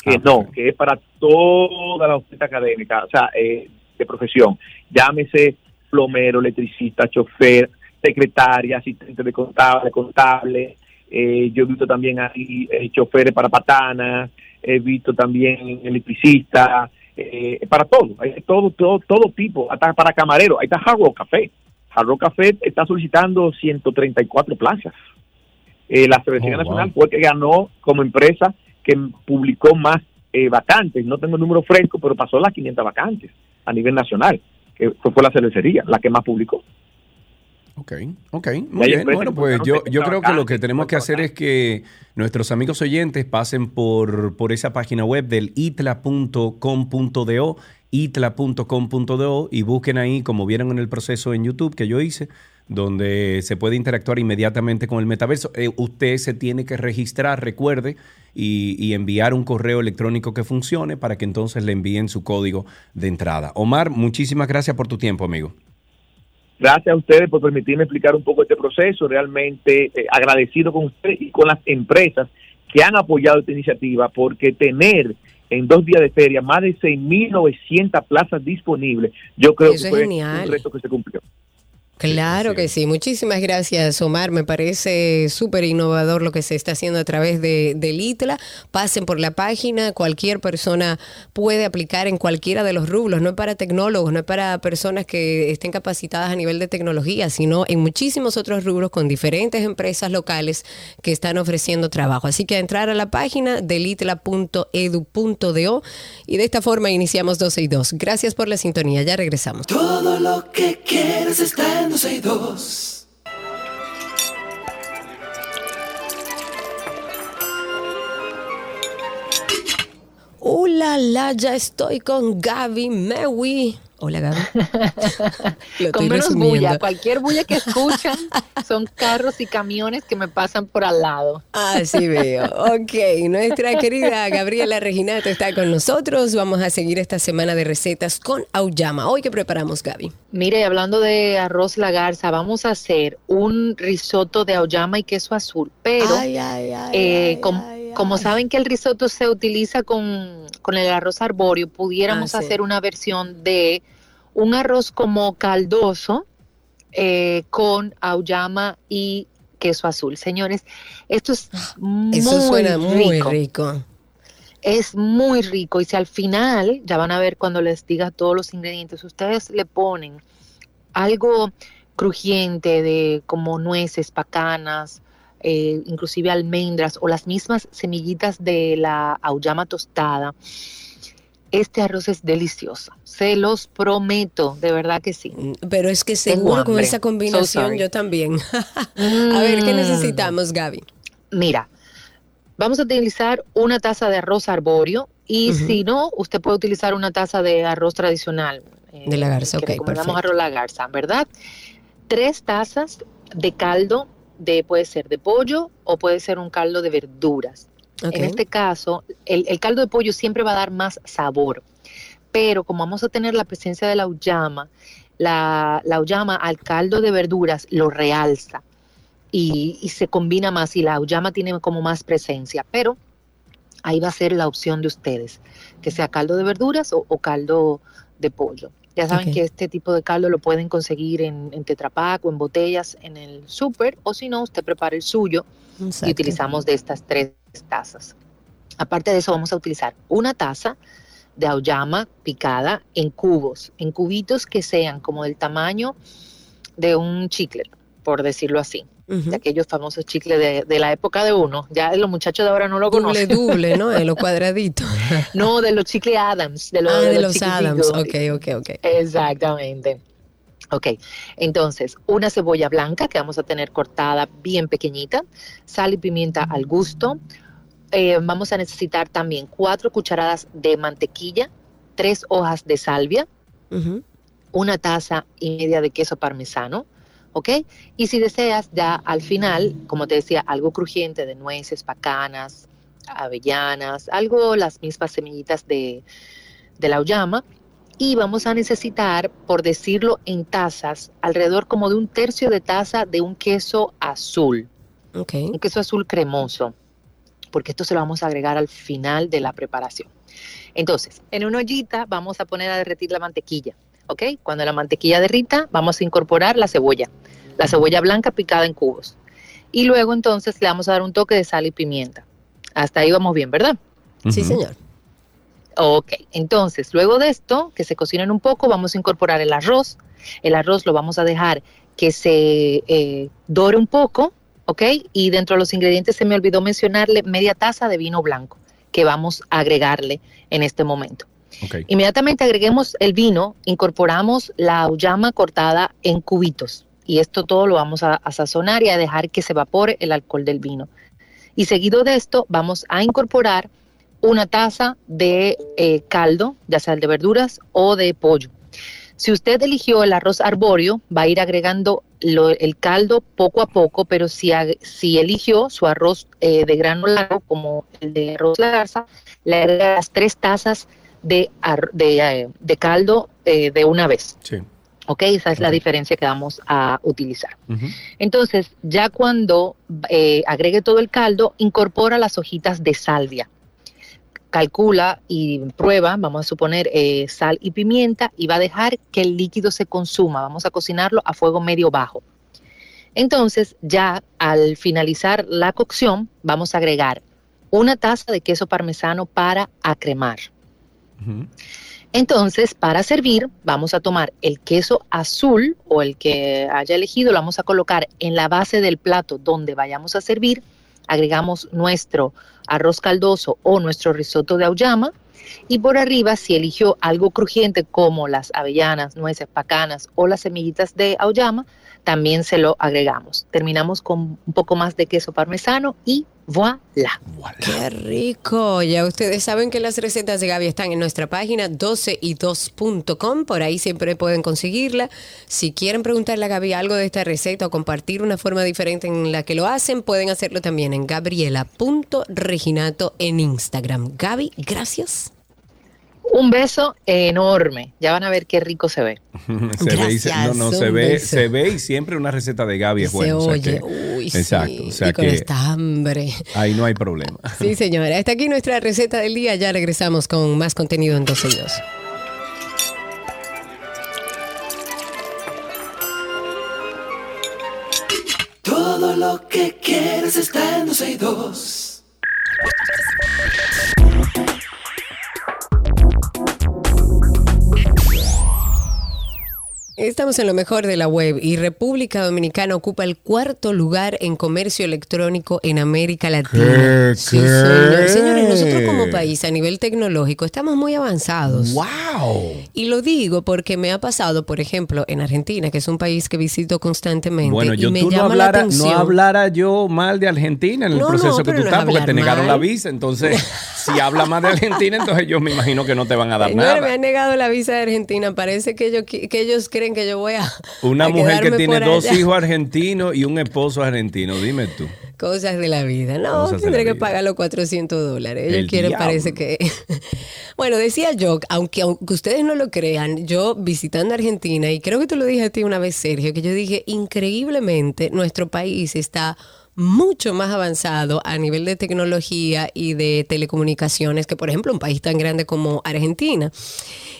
que Ah, no, perfecto. que es para toda la oferta académica, o sea, eh, de profesión. Llámese plomero, electricista, chofer, secretaria, asistente de contable, contable. Eh, yo he visto también ahí eh, choferes para patanas, he visto también electricista, eh, para todo, hay todo, todo, todo tipo, hasta para camarero. Ahí está Hard Rock Café. Hard Rock Café está solicitando 134 plazas. Eh, la Cervecería Oh, Nacional wow. fue que ganó como empresa que publicó más eh, vacantes. No tengo el número fresco, pero pasó las 500 vacantes a nivel nacional, que fue, fue la cervecería la que más publicó. Ok, ok, muy bien. Bueno, pues yo, yo creo que lo que tenemos que hacer es que nuestros amigos oyentes pasen por, por esa página web del itla.com.do, itla.com.do y busquen ahí, como vieron en el proceso en YouTube que yo hice, donde se puede interactuar inmediatamente con el metaverso. Eh, usted se tiene que registrar, recuerde, y, y enviar un correo electrónico que funcione para que entonces le envíen su código de entrada. Omar, muchísimas gracias por tu tiempo, amigo. Gracias a ustedes por permitirme explicar un poco este proceso. Realmente eh, agradecido con ustedes y con las empresas que han apoyado esta iniciativa, porque tener en dos días de feria más de 6.900 plazas disponibles, yo creo Eso que es fue genial. un reto que se cumplió. Claro que sí. Muchísimas gracias, Omar. Me parece súper innovador lo que se está haciendo a través de, del ITLA. Pasen por la página. Cualquier persona puede aplicar en cualquiera de los rublos. No es para tecnólogos, no es para personas que estén capacitadas a nivel de tecnología, sino en muchísimos otros rubros con diferentes empresas locales que están ofreciendo trabajo. Así que entrar a la página del itla.edu.do y de esta forma iniciamos 12 y 2. Gracias por la sintonía. Ya regresamos. Todo lo que quieres está en 12 y 2. Hola, la, ya estoy con Gaby Mewi. Hola, Gaby. Lo Con menos resumiendo. bulla, cualquier bulla que escuchan son carros y camiones que me pasan por al lado. Así veo. Ok, nuestra querida Gabriela Reginato está con nosotros. Vamos a seguir esta semana de recetas con Auyama. Hoy, ¿qué preparamos, Gaby? Mire, hablando de arroz la garza, vamos a hacer un risotto de auyama y queso azul, pero Ay, ay, ay, eh, ay, como saben que el risotto se utiliza con, con el arroz arbóreo, pudiéramos Ah, sí. hacer una versión de un arroz como caldoso eh, con auyama y queso azul. Señores, esto es muy Eso suena muy rico. rico. Es muy rico y si al final, ya van a ver cuando les diga todos los ingredientes, ustedes le ponen algo crujiente de como nueces, pacanas, eh, inclusive almendras o las mismas semillitas de la auyama tostada. Este arroz es delicioso, se los prometo, de verdad que sí. Pero es que seguro con esa combinación yo también. a ver, ¿qué Mm. necesitamos, Gaby? Mira, vamos a utilizar una taza de arroz arbóreo y si no, usted puede utilizar una taza de arroz tradicional. eh, De la garza, que ok, recomendamos perfecto. arroz la garza, ¿verdad? Tres tazas de caldo de puede ser de pollo o puede ser un caldo de verduras. En este caso, el, el caldo de pollo siempre va a dar más sabor, pero como vamos a tener la presencia de la auyama, la, la al caldo de verduras lo realza y, y se combina más y la auyama tiene como más presencia, pero ahí va a ser la opción de ustedes, que sea caldo de verduras o, o caldo de pollo. Ya saben que este tipo de caldo lo pueden conseguir en, en Tetra Pak o en botellas en el súper, o si no, usted prepara el suyo y utilizamos de estas tres tazas. Aparte de eso, vamos a utilizar una taza de auyama picada en cubos, en cubitos que sean como del tamaño de un chicle, por decirlo así, de aquellos famosos chicles de, de la época de uno. Ya los muchachos de ahora no lo conocen. doble, ¿no? En los cuadraditos. No, de los chicles Adams, de los, ah, de los chiquititos. Adams. Ok, ok, ok. Exactamente. Ok, entonces una cebolla blanca que vamos a tener cortada bien pequeñita, sal y pimienta al gusto. Eh, vamos a necesitar también cuatro cucharadas de mantequilla, tres hojas de salvia, una taza y media de queso parmesano, ¿ok? Y si deseas ya al final, como te decía, algo crujiente de nueces, pacanas, avellanas, algo, las mismas semillitas de, de la uyama. Y vamos a necesitar, por decirlo en tazas, alrededor como de un tercio de taza de un queso azul. Ok. Un queso azul cremoso, porque esto se lo vamos a agregar al final de la preparación. Entonces, en una ollita vamos a poner a derretir la mantequilla, ¿ok? Cuando la mantequilla derrita, vamos a incorporar la cebolla, la cebolla blanca picada en cubos. Y luego entonces le vamos a dar un toque de sal y pimienta. Hasta ahí vamos bien, ¿verdad? Sí, señor. Ok, entonces luego de esto, que se cocinen un poco, vamos a incorporar el arroz. El arroz lo vamos a dejar que se eh, dore un poco, ¿ok? Y dentro de los ingredientes se me olvidó mencionarle media taza de vino blanco que vamos a agregarle en este momento. Inmediatamente agreguemos el vino, incorporamos la auyama cortada en cubitos y esto todo lo vamos a, sazonar y a dejar que se evapore el alcohol del vino. Y seguido de esto vamos a incorporar una taza de eh, caldo, ya sea de verduras o de pollo. Si usted eligió el arroz arbóreo, va a ir agregando el caldo poco a poco, pero si, si eligió su arroz eh, de grano largo, como el de arroz la garza, le agrega las tres tazas de, eh, de caldo eh, de una vez. Sí. ¿Ok? Esa es la diferencia que vamos a utilizar. Entonces, ya cuando eh, agregue todo el caldo, incorpora las hojitas de salvia. Calcula y prueba, vamos a suponer eh, sal y pimienta, y va a dejar que el líquido se consuma. Vamos a cocinarlo a fuego medio bajo. Entonces, ya al finalizar la cocción, vamos a agregar una taza de queso parmesano para acremar. Entonces, para servir, vamos a tomar el queso azul o el que haya elegido, lo vamos a colocar en la base del plato donde vayamos a servir. Agregamos nuestro arroz caldoso o nuestro risotto de auyama. Y por arriba, si eligió algo crujiente como las avellanas, nueces, pacanas o las semillitas de auyama, también se lo agregamos. Terminamos con un poco más de queso parmesano y voilà. Qué rico. Ya ustedes saben que las recetas de Gaby están en nuestra página 12y2.com. Por ahí siempre pueden conseguirla. Si quieren preguntarle a Gaby algo de esta receta o compartir una forma diferente en la que lo hacen, pueden hacerlo también en gabriela.reginato en Instagram. Gaby, gracias. Un beso enorme. Ya van a ver qué rico se ve. se ve y se, no, no, Gracias, se ve, beso. se ve y siempre una receta de Gaby es Se buena. o sea oye. que- Uy, exacto, sí. o sea y con que esta hambre. ahí no hay problema. Sí, señora. Hasta aquí nuestra receta del día. Ya regresamos con más contenido en 12 y 2. Todo lo que quieres está en 12 y 2. Estamos en lo mejor de la web y República Dominicana ocupa el cuarto lugar en comercio electrónico en América Latina. ¿Qué? Sí, ¿Qué? señor. Señores, nosotros como país a nivel tecnológico estamos muy avanzados. ¡Wow! Y lo digo porque me ha pasado, por ejemplo, en Argentina, que es un país que visito constantemente Bueno, y yo me tú no llama la hablara, atención. no hablara yo mal de Argentina en el No, no, proceso que tú no es estás, porque te negaron mal. la visa. Entonces, si habla más de Argentina, entonces yo me imagino que no te van a dar Señores, me nada. han negado la visa de Argentina. Parece que qui- que ellos creen que yo voy a. Una a mujer que tiene dos allá. hijos argentinos y un esposo argentino, dime tú. Cosas de la vida. No, Cosas tendré que vida. pagar los 400 dólares. Ellos El quieren, diablo. parece que. bueno, decía yo, aunque, aunque ustedes no lo crean, yo visitando Argentina, y creo que te lo dije a ti una vez, Sergio, que yo dije, increíblemente, nuestro país está mucho más avanzado a nivel de tecnología y de telecomunicaciones que, por ejemplo, un país tan grande como Argentina.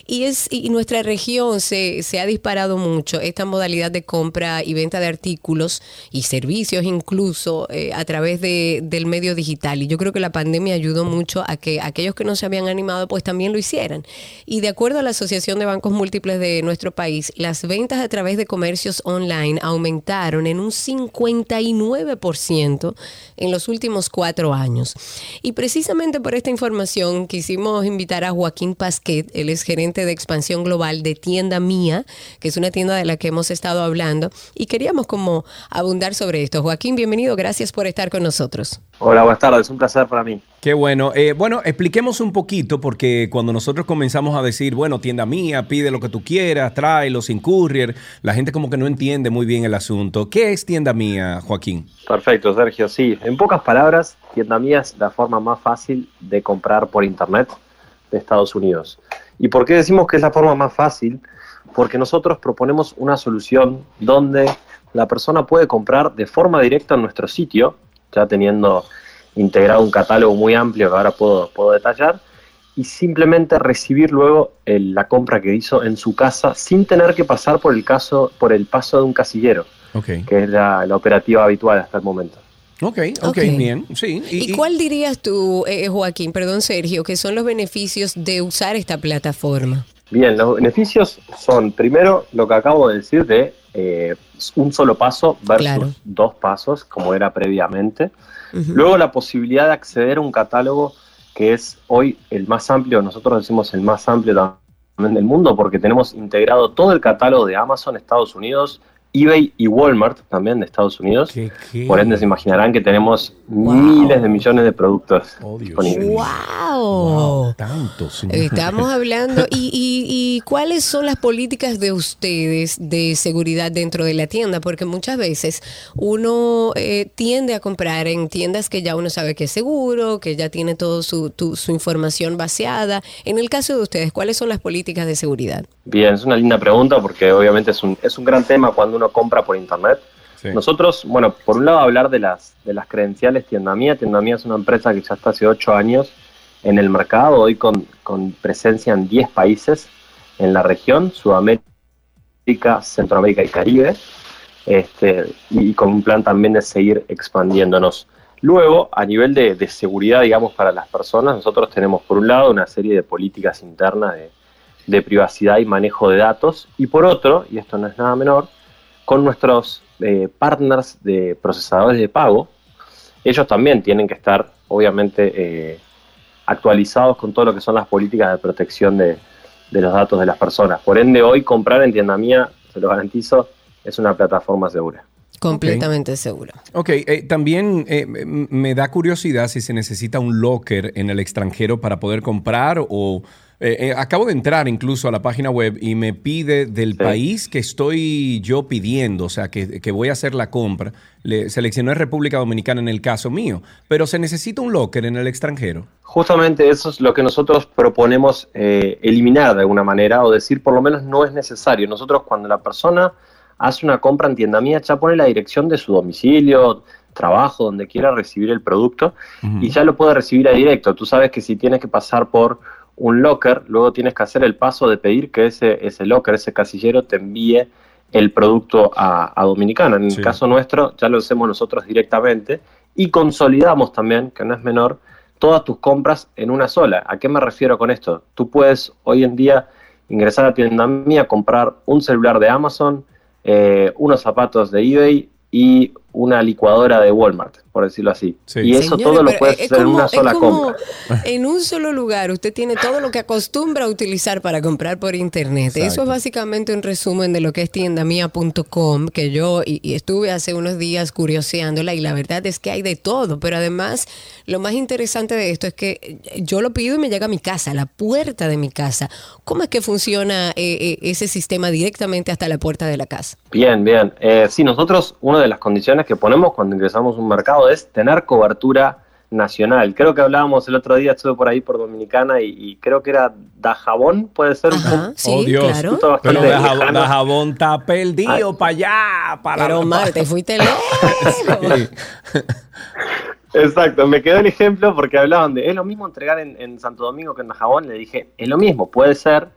Y, es, y nuestra región se, se ha disparado mucho esta modalidad de compra y venta de artículos y servicios incluso eh, a través de, del medio digital. Y yo creo que la pandemia ayudó mucho a que aquellos que no se habían animado pues también lo hicieran. Y de acuerdo a la Asociación de Bancos Múltiples de nuestro país, las ventas a través de comercios online aumentaron en un 59% en los últimos cuatro años. Y precisamente por esta información quisimos invitar a Joaquín Pasquet, él es gerente de expansión global de Tienda Mía, que es una tienda de la que hemos estado hablando, y queríamos como abundar sobre esto. Joaquín, bienvenido, gracias por estar con nosotros. Hola, buenas tardes, un placer para mí. Qué bueno. Eh, bueno, expliquemos un poquito, porque cuando nosotros comenzamos a decir, bueno, tienda mía, pide lo que tú quieras, tráelo sin courier, la gente como que no entiende muy bien el asunto. ¿Qué es tienda mía, Joaquín? Perfecto, Sergio. Sí, en pocas palabras, tienda mía es la forma más fácil de comprar por internet de Estados Unidos. ¿Y por qué decimos que es la forma más fácil? Porque nosotros proponemos una solución donde la persona puede comprar de forma directa en nuestro sitio, ya teniendo integrado un catálogo muy amplio que ahora puedo, puedo detallar, y simplemente recibir luego el- la compra que hizo en su casa sin tener que pasar por el, caso, por el paso de un casillero, Ok. que es la, la operativa habitual hasta el momento. Ok, ok, Ok. bien. Sí. ¿Y, cuál dirías tú, eh, Joaquín, perdón Sergio, que son los beneficios de usar esta plataforma? Bien, los beneficios son, primero, lo que acabo de decir de eh, un solo paso versus Claro. dos pasos, como era previamente. Luego, la posibilidad de acceder a un catálogo que es hoy el más amplio, nosotros decimos el más amplio también del mundo, porque tenemos integrado todo el catálogo de Amazon Estados Unidos, eBay y Walmart también de Estados Unidos. ¿Qué, qué? Por ende, se imaginarán que tenemos Wow. miles de millones de productos Oh, disponibles. ¡Wow! Wow. Estamos hablando, y, y- y cuáles son las políticas de ustedes de seguridad dentro de la tienda? Porque muchas veces uno eh, tiende a comprar en tiendas que ya uno sabe que es seguro, que ya tiene toda su, su información vaciada. En el caso de ustedes, ¿cuáles son las políticas de seguridad? Bien, es una linda pregunta porque obviamente es un, es un gran tema cuando uno compra por internet. Sí. Nosotros, bueno, por un lado hablar de las, de las credenciales Tienda Mía. Tienda Mía es una empresa que ya está hace ocho años en el mercado, hoy con, con presencia en 10 países en la región, Sudamérica, Centroamérica y Caribe, este, y con un plan también de seguir expandiéndonos. Luego, a nivel de, de seguridad, digamos, para las personas, nosotros tenemos por un lado una serie de políticas internas de, de privacidad y manejo de datos, y por otro, y esto no es nada menor, con nuestros eh, partners de procesadores de pago, ellos también tienen que estar, obviamente, eh, actualizados con todo lo que son las políticas de protección de, de los datos de las personas. Por ende, hoy comprar en tienda mía, se lo garantizo, es una plataforma segura. Completamente seguro. Ok, eh, también eh, me da curiosidad si se necesita un locker en el extranjero para poder comprar o... eh, eh, acabo de entrar incluso a la página web y me pide del Sí. país que estoy yo pidiendo, o sea, que, que voy a hacer la compra. Le seleccioné República Dominicana en el caso mío, pero se necesita un locker en el extranjero. Justamente eso es lo que nosotros proponemos eh, eliminar de alguna manera o decir por lo menos no es necesario. Nosotros cuando la persona hace una compra en tienda mía ya pone la dirección de su domicilio, trabajo, donde quiera recibir el producto y ya lo puede recibir a directo. Tú sabes que si tienes que pasar por un locker, luego tienes que hacer el paso de pedir que ese, ese locker, ese casillero te envíe el producto a, a Dominicana. En Sí. el caso nuestro ya lo hacemos nosotros directamente y consolidamos también, que no es menor, todas tus compras en una sola. ¿A qué me refiero con esto? Tú puedes hoy en día ingresar a tienda mía, comprar un celular de Amazon, eh, unos zapatos de eBay y una licuadora de Walmart, por decirlo así. Sí. Y eso Señores, todo lo pero puedes es hacer en como- una es sola como compra. En un solo lugar, usted tiene todo lo que acostumbra a utilizar para comprar por internet. Eso es básicamente un resumen de lo que es tiendamia.com, que yo y, y estuve hace unos días curioseándola y la verdad es que hay de todo, pero además lo más interesante de esto es que yo lo pido y me llega a mi casa, a la puerta de mi casa. ¿Cómo es que funciona eh, eh, ese sistema directamente hasta la puerta de la casa? Bien, bien. Eh, sí, nosotros una de las condiciones que ponemos cuando ingresamos a un mercado es tener cobertura nacional. Creo que hablábamos el otro día, estuve por ahí por Dominicana y, y creo que era Dajabón, puede ser un Ajá, sí, Oh, Dios. claro. Pero de jabón, lejano. de jabón está perdido para allá, para Pero Omar, te fuiste lejos. Exacto, me quedó el ejemplo porque hablaban de, es lo mismo entregar en, en Santo Domingo que en Dajabón, le dije, es lo mismo, puede ser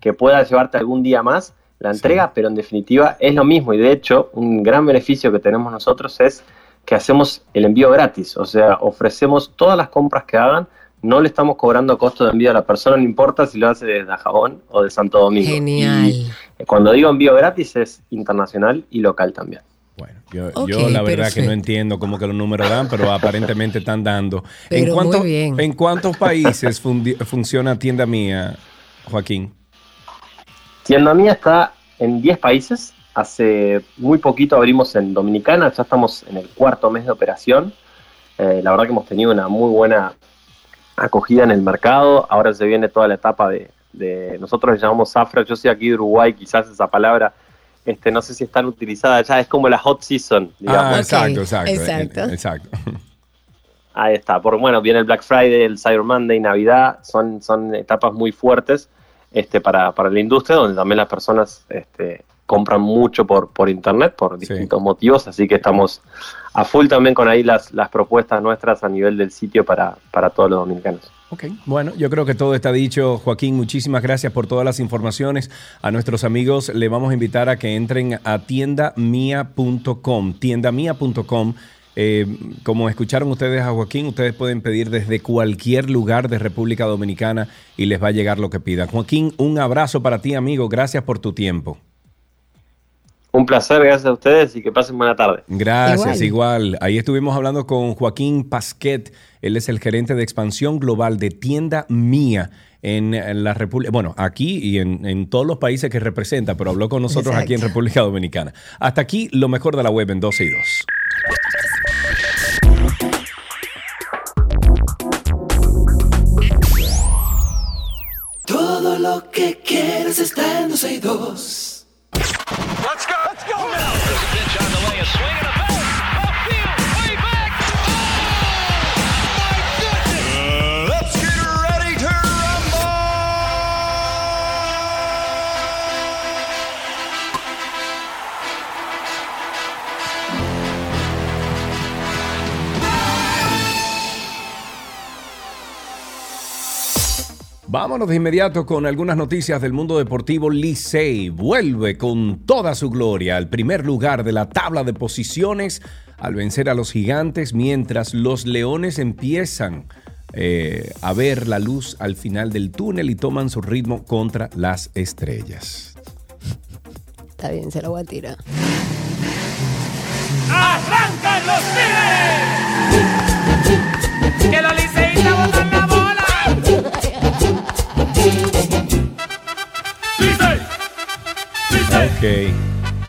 que pueda llevarte algún día más la entrega, pero en definitiva es lo mismo y de hecho un gran beneficio que tenemos nosotros es que hacemos el envío gratis, o sea, ofrecemos todas las compras que hagan, no le estamos cobrando costo de envío a la persona, no importa si lo hace desde Dajabón o de Santo Domingo. Genial. Y cuando digo envío gratis es internacional y local también. Bueno, yo, yo la verdad que no entiendo cómo que los números dan, pero aparentemente están dando. Pero ¿En, cuánto- muy bien. ¿En cuántos países funciona tienda mía, Joaquín? Tienda Mía está en 10 países. Hace muy poquito abrimos en Dominicana, ya estamos en el cuarto mes de operación. Eh, la verdad que hemos tenido una muy buena acogida en el mercado. Ahora se viene toda la etapa de, de nosotros le llamamos zafra. Yo soy aquí de Uruguay, quizás esa palabra este, no sé si están utilizadas ya, es como la hot season, digamos. Ah, exacto, exacto. exacto. eh, exacto. Ahí está. Por, bueno, viene el Black Friday, el Cyber Monday, Navidad, son, son etapas muy fuertes este, para, para la industria, donde también las personas este, compran mucho por, por internet, por Sí. distintos motivos, así que estamos a full también con ahí las, las propuestas nuestras a nivel del sitio para, para todos los dominicanos. Ok, bueno, yo creo que todo está dicho. Joaquín, muchísimas gracias por todas las informaciones. A nuestros amigos le vamos a invitar a que entren a tiendamia.com, tiendamia.com. Eh, como escucharon ustedes a Joaquín, ustedes pueden pedir desde cualquier lugar de República Dominicana y les va a llegar lo que pidan. Joaquín, un abrazo para ti, amigo. Gracias por tu tiempo. Un placer, gracias a ustedes y que pasen buena tarde. Gracias, Igual. igual. Ahí estuvimos hablando con Joaquín Pasquet. Él es el gerente de expansión global de Tienda Mía en, la República, bueno, aquí y en, en todos los países que representa, pero habló con nosotros aquí en. República Dominicana. Hasta aquí lo mejor de la web en 12 y 2. 106.2. Vámonos de inmediato con algunas noticias del mundo deportivo. Licey vuelve con toda su gloria al primer lugar de la tabla de posiciones al vencer a los gigantes mientras los leones empiezan eh, a ver la luz al final del túnel y toman su ritmo contra las estrellas. Está bien, se lo voy a tirar. ¡Arrancan los tigres!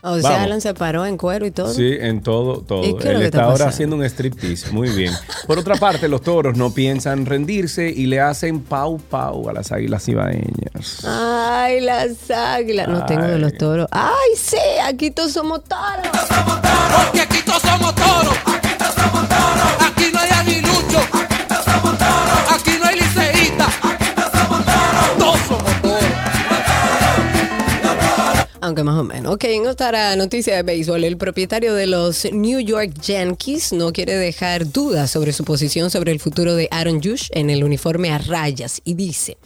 O sea, Vamos. Alan se paró en cuero y todo. Sí, en todo, todo. ¿Y qué es lo Él que está está ahora pasando? haciendo un striptease. Muy bien. Por otra parte, los toros no piensan rendirse y le hacen pau pau a las águilas ibaeñas. Ay, las águilas. No tengo de los toros. Ay, sí, aquí todos somos toros. Porque aquí todos somos toros. Aunque más o menos. Ok, en otra noticia de béisbol, el propietario de los New York Yankees no quiere dejar dudas sobre su posición sobre el futuro de Aaron Judge en el uniforme a rayas y dice,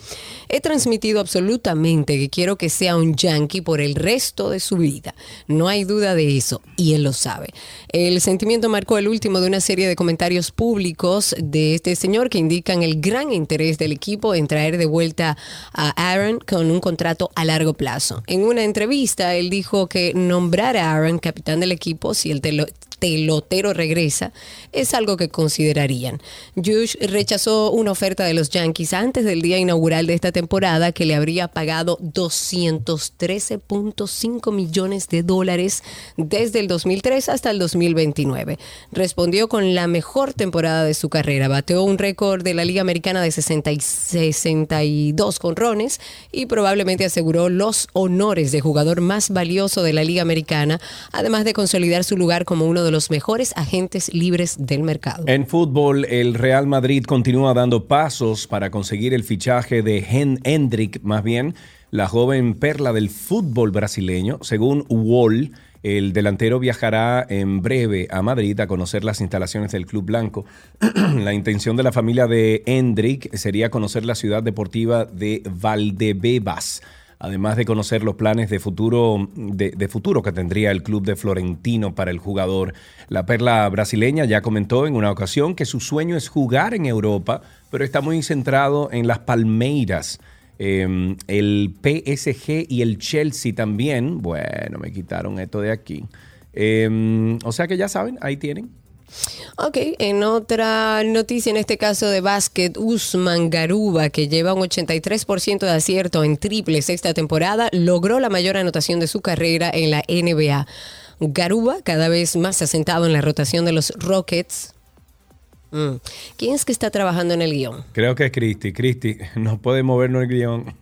he transmitido absolutamente que quiero que sea un Yankee por el resto de su vida. No hay duda de eso y él lo sabe. El sentimiento marcó el último de una serie de comentarios públicos de este señor que indican el gran interés del equipo en traer de vuelta a Aaron con un contrato a largo plazo. En una entrevista, él dijo que nombrar a Aaron capitán del equipo si el telotero regresa es algo que considerarían. Jush rechazó una oferta de los Yankees antes del día inaugural de esta temporada que le habría pagado 213.5 millones de dólares desde el 2003 hasta el 2029. Respondió con la mejor temporada de su carrera. Bateó un récord de la Liga Americana de 60 y 62 conrones y probablemente aseguró los honores de jugador más valioso de la Liga Americana, además de consolidar su lugar como uno de los mejores agentes libres del mercado. En fútbol, el Real Madrid continúa dando pasos para conseguir el fichaje de Hen Hendrik, más bien, la joven perla del fútbol brasileño. Según Wall, el delantero viajará en breve a Madrid a conocer las instalaciones del Club Blanco. la intención de la familia de Hendrik sería conocer la ciudad deportiva de Valdebebas además de conocer los planes de futuro, de, futuro que tendría el club de Florentino para el jugador. La perla brasileña ya comentó en una ocasión que su sueño es jugar en Europa, pero está muy centrado en las Palmeiras. Eh, el PSG y el Chelsea también. Bueno, me quitaron esto de aquí. Eh, o sea que ya saben, ahí tienen. Ok, en otra noticia, en este caso de básquet, Usman Garuba, que lleva un 83% de acierto en triples esta temporada, logró la mayor anotación de su carrera en la NBA. Garuba, cada vez más asentado en la rotación de los Rockets, Mm. ¿Quién es que está trabajando en el guion? Creo que es Cristi. Cristi, no puede movernos el guion.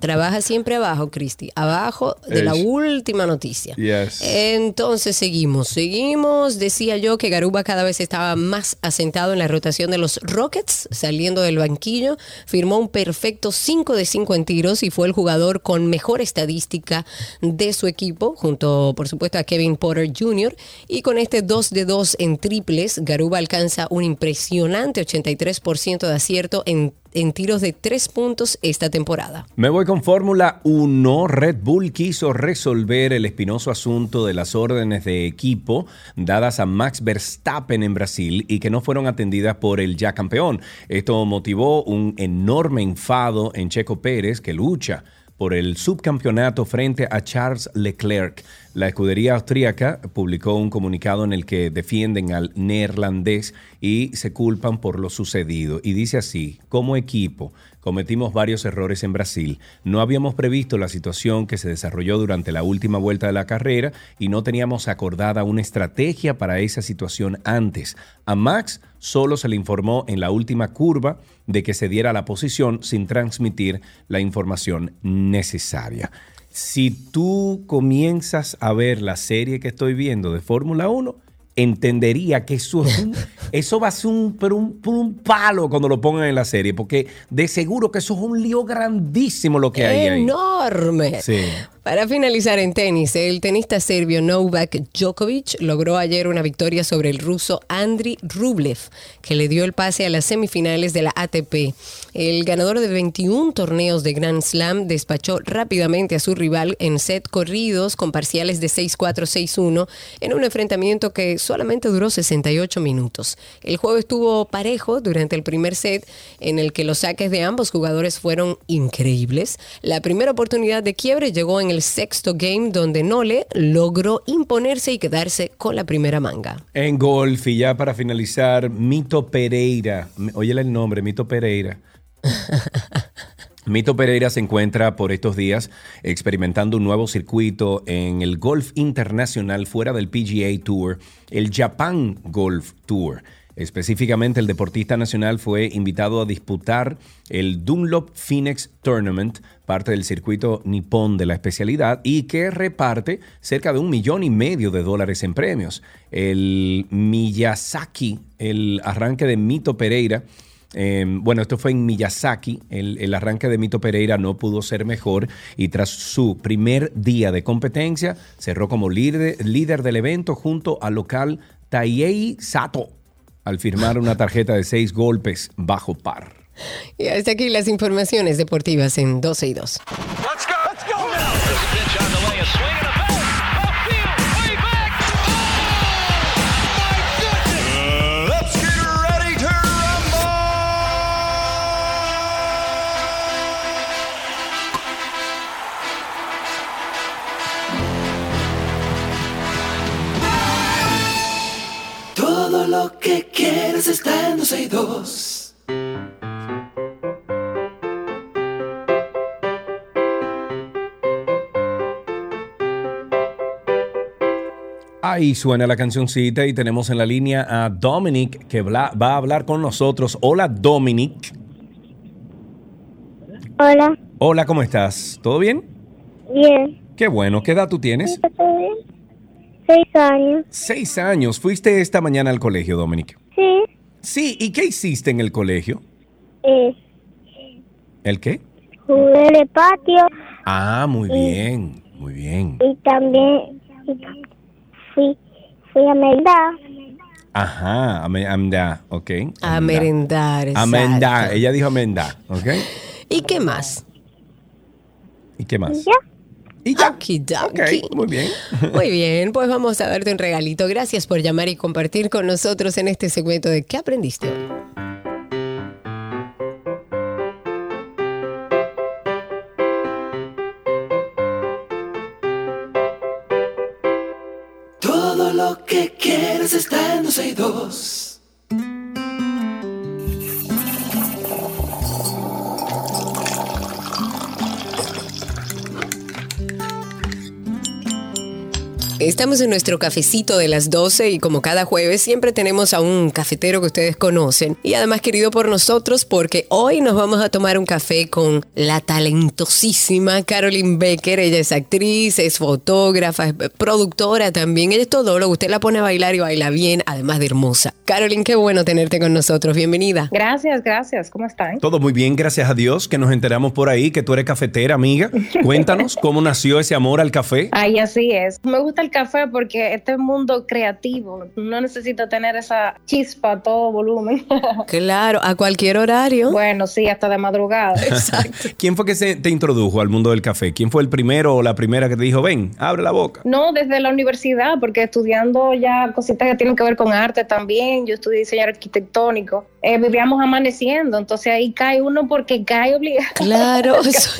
Trabaja siempre abajo, Cristi. Abajo de la última noticia. Yes. Entonces seguimos, seguimos. Decía yo que Garuba cada vez estaba más asentado en la rotación de los Rockets, saliendo del banquillo. Firmó un perfecto 5 de 5 en tiros y fue el jugador con mejor estadística de su equipo, junto por supuesto a Kevin Porter Jr. Y con este 2 de 2 en triples, Garuba alcanza un impresionante 83% de acierto en, en tiros de 3 puntos esta temporada. Me voy con Fórmula 1. Red Bull quiso resolver el espinoso asunto de las órdenes de equipo dadas a Max Verstappen en Brasil y que no fueron atendidas por el ya campeón. Esto motivó un enorme enfado en Checo Pérez que lucha por el subcampeonato frente a Charles Leclerc. La escudería austríaca publicó un comunicado en el que defienden al neerlandés y se culpan por lo sucedido. Y dice así, como equipo, cometimos varios errores en Brasil. No habíamos previsto la situación que se desarrolló durante la última vuelta de la carrera y no teníamos acordada una estrategia para esa situación antes. A Max solo se le informó en la última curva de que se diera la posición sin transmitir la información necesaria. Si tú comienzas a ver la serie que estoy viendo de Fórmula 1, entendería que eso, es un- eso va a ser un, pero un, por un palo cuando lo pongan en la serie, porque de seguro que eso es un lío grandísimo lo que hay ahí. enorme. Sí. Para finalizar en tenis, el tenista serbio Novak Djokovic logró ayer una victoria sobre el ruso Andriy Rublev, que le dio el pase a las semifinales de la ATP. El ganador de 21 torneos de Grand Slam despachó rápidamente a su rival en set corridos con parciales de 6-4, 6-1 en un enfrentamiento que solamente duró 68 minutos. El juego estuvo parejo durante el primer set, en el que los saques de ambos jugadores fueron increíbles. La primera oportunidad de quiebre llegó en el sexto game, donde Nole logró imponerse y quedarse con la primera manga. En golf, y ya para finalizar, Mito Pereira. Óyele el nombre, Mito Pereira. Mito Pereira se encuentra por estos días experimentando un nuevo circuito en el golf internacional fuera del PGA Tour, el Japan Golf Tour. Específicamente, el deportista nacional fue invitado a disputar el Dunlop Phoenix Tournament, parte del circuito nipón de la especialidad, y que reparte cerca de un millón y medio de dólares en premios. El Miyazaki, el arranque de Mito Pereira, eh, bueno, esto fue en Miyazaki. El, el arranque de Mito Pereira no pudo ser mejor y tras su primer día de competencia cerró como líder, líder del evento junto al local Taiei Sato al firmar una tarjeta de seis golpes bajo par. Y hasta aquí las informaciones deportivas en 12 y 2. Quieres está en 12 y 2. Ahí suena la cancioncita y tenemos en la línea a Dominic que va a hablar con nosotros. Hola Dominic. Hola, Hola, ¿cómo estás? ¿Todo bien? bien. Qué bueno. ¿Qué edad tú tienes? ¿Todo bien? Seis años. Seis años. ¿Fuiste esta mañana al colegio, Dominic? Sí. Sí. ¿Y qué hiciste en el colegio? Eh, ¿El qué? jugué en el patio Ah, muy bien. Muy bien. y también fui, fui a merendar. Ajá, ame- amda, ok. A merendar. exacto. Amenda, ella dijo amenda, ok. ¿Y qué más? ¿Y qué más? ¿Ya? Y ya. Okidoki. Ok, muy bien. Muy bien, pues vamos a darte un regalito. Gracias por llamar y compartir con nosotros en este segmento de ¿Qué aprendiste hoy? Todo lo que quieres está en 12 y 2. Estamos en nuestro cafecito de las 12 y como cada jueves siempre tenemos a un cafetero que ustedes conocen y además querido por nosotros porque hoy nos vamos a tomar un café con la talentosísima Carolyn Becker. Ella es actriz, es fotógrafa, es productora también. Ella es todo lo usted la pone a bailar y baila bien, además de hermosa. Carolyn, qué bueno tenerte con nosotros. Bienvenida. Gracias, gracias. ¿Cómo están? Todo muy bien, gracias a Dios, que nos enteramos por ahí que tú eres cafetera, amiga. Cuéntanos cómo nació ese amor al café. Ay, así es. Me gusta el café porque este mundo creativo no necesita tener esa chispa a todo volumen. Claro, a cualquier horario. bueno, sí, hasta de madrugada. ¿Quién fue que se te introdujo al mundo del café? ¿Quién fue el primero o la primera que te dijo, ven, abre la boca? No, desde la universidad, porque estudiando ya cositas que tienen que ver con arte también. Yo estudié diseño arquitectónico. Eh, vivíamos amaneciendo, entonces ahí cae uno porque cae obligado. Claro, eso,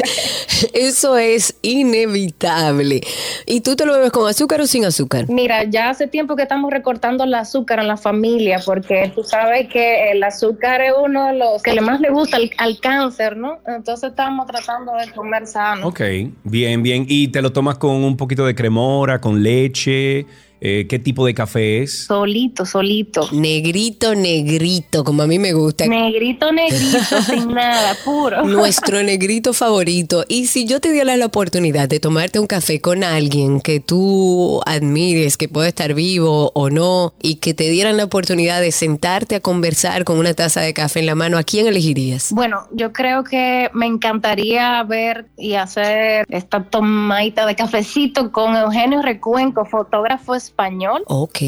eso es inevitable. ¿Y tú te lo bebes con azúcar o sin azúcar? Mira, ya hace tiempo que estamos recortando el azúcar en la familia, porque tú sabes que el azúcar es uno de los que le más le gusta al, al cáncer, ¿no? Entonces estamos tratando de comer sano. Ok, bien, bien. ¿Y te lo tomas con un poquito de cremora, con leche? Eh, ¿Qué tipo de café es? Solito, solito. Negrito, negrito, como a mí me gusta. Negrito, negrito, sin nada, puro. Nuestro negrito favorito. Y si yo te diera la oportunidad de tomarte un café con alguien que tú admires, que puede estar vivo o no, y que te dieran la oportunidad de sentarte a conversar con una taza de café en la mano, ¿a quién elegirías? Bueno, yo creo que me encantaría ver y hacer esta tomadita de cafecito con Eugenio Recuenco, fotógrafo español. Ok.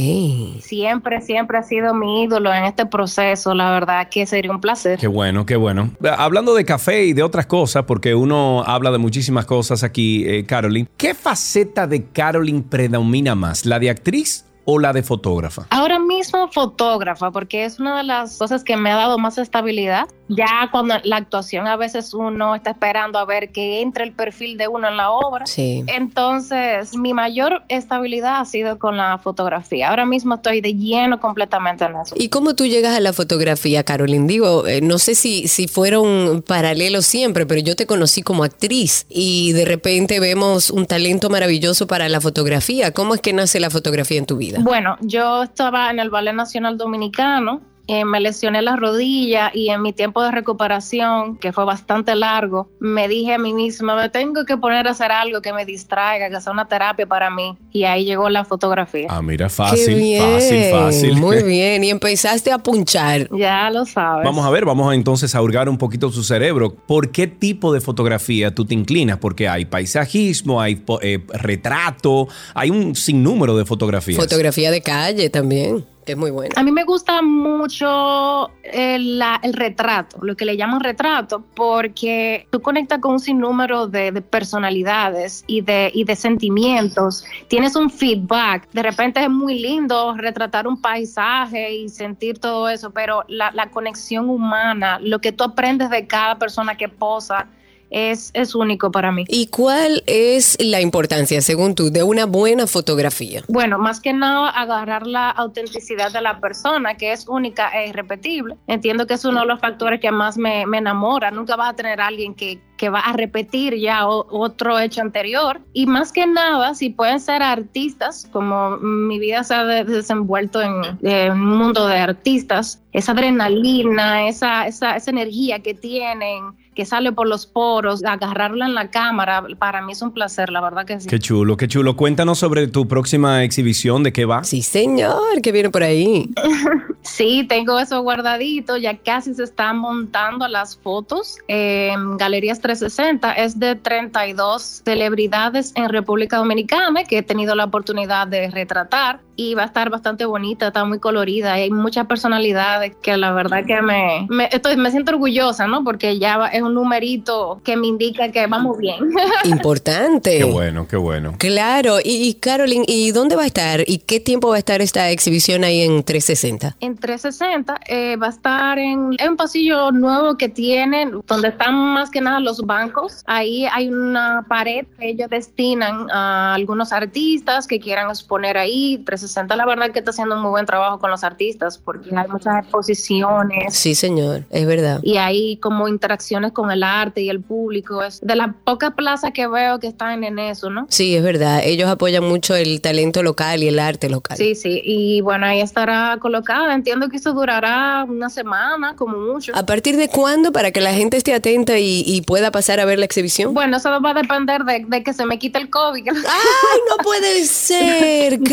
Siempre, siempre ha sido mi ídolo en este proceso. La verdad que sería un placer. Qué bueno, qué bueno. Hablando de café y de otras cosas, porque uno habla de muchísimas cosas aquí, eh, Carolyn, ¿qué faceta de Carolyn predomina más? ¿La de actriz o la de fotógrafa? Ahora mismo fotógrafa, porque es una de las cosas que me ha dado más estabilidad. Ya cuando la actuación a veces uno está esperando a ver que entre el perfil de uno en la obra. Sí. Entonces, mi mayor estabilidad ha sido con la fotografía. Ahora mismo estoy de lleno completamente en eso. ¿Y cómo tú llegas a la fotografía, Carolyn? Digo, eh, no sé si, si fueron paralelos siempre, pero yo te conocí como actriz y de repente vemos un talento maravilloso para la fotografía. ¿Cómo es que nace la fotografía en tu vida? Bueno, yo estaba en el Ballet Nacional Dominicano. Eh, me lesioné la rodilla y en mi tiempo de recuperación, que fue bastante largo, me dije a mí misma, me tengo que poner a hacer algo que me distraiga, que sea una terapia para mí. Y ahí llegó la fotografía. Ah, mira, fácil, bien, fácil, fácil. Muy bien. Y empezaste a punchar. Ya lo sabes. Vamos a ver, vamos a entonces a hurgar un poquito su cerebro. ¿Por qué tipo de fotografía tú te inclinas? Porque hay paisajismo, hay po- eh, retrato, hay un sinnúmero de fotografías. Fotografía de calle también, es muy buena. A mí me gusta mucho el, la- el retrato, lo que le llaman retrato, porque tú conectas con un sinnúmero de, de personalidades y de, y de sentimientos. Tienes un feedback. De repente es muy lindo retratar un paisaje y sentir todo eso, pero la, la conexión humana, lo que tú aprendes de cada persona que posa, es, es único para mí. ¿Y cuál es la importancia, según tú, de una buena fotografía? Bueno, más que nada agarrar la autenticidad de la persona, que es única e irrepetible. Entiendo que es uno de los factores que más me, me enamora. Nunca vas a tener a alguien que, que va a repetir ya otro hecho anterior. Y más que nada, si pueden ser artistas, como mi vida se ha de- desenvuelto en, en un mundo de artistas, esa adrenalina, esa, esa, esa energía que tienen, que sale por los poros, agarrarla en la cámara, para mí es un placer, la verdad que sí. Qué chulo, qué chulo. Cuéntanos sobre tu próxima exhibición, ¿de qué va? Sí, señor, que viene por ahí. Sí, tengo eso guardadito, ya casi se están montando las fotos en Galerías 360. Es de 32 celebridades en República Dominicana que he tenido la oportunidad de retratar y va a estar bastante bonita, está muy colorida. Hay muchas personalidades que la verdad que me, me, estoy, me siento orgullosa, ¿no? Porque ya es un numerito que me indica que vamos bien. Importante. Qué bueno, qué bueno. Claro, y, y Carolyn, ¿y dónde va a estar? ¿Y qué tiempo va a estar esta exhibición ahí en 360? En 360 eh, va a estar en, en un pasillo nuevo que tienen, donde están más que nada los bancos. Ahí hay una pared que ellos destinan a algunos artistas que quieran exponer ahí. 360 360 la verdad que está haciendo un muy buen trabajo con los artistas porque hay muchas exposiciones Sí, señor, es verdad. y hay como interacciones con el arte y el público. Es de las pocas plazas que veo que están en eso, ¿no? Sí, es verdad. Ellos apoyan mucho el talento local y el arte local. Sí, sí, y bueno, ahí estará colocada. Entiendo que eso durará una semana, como mucho. ¿A partir de cuándo para que la gente esté atenta y, y pueda pasar a ver la exhibición? Bueno, eso va a depender de, de que se me quite el COVID. ¡Ay, no puede ser!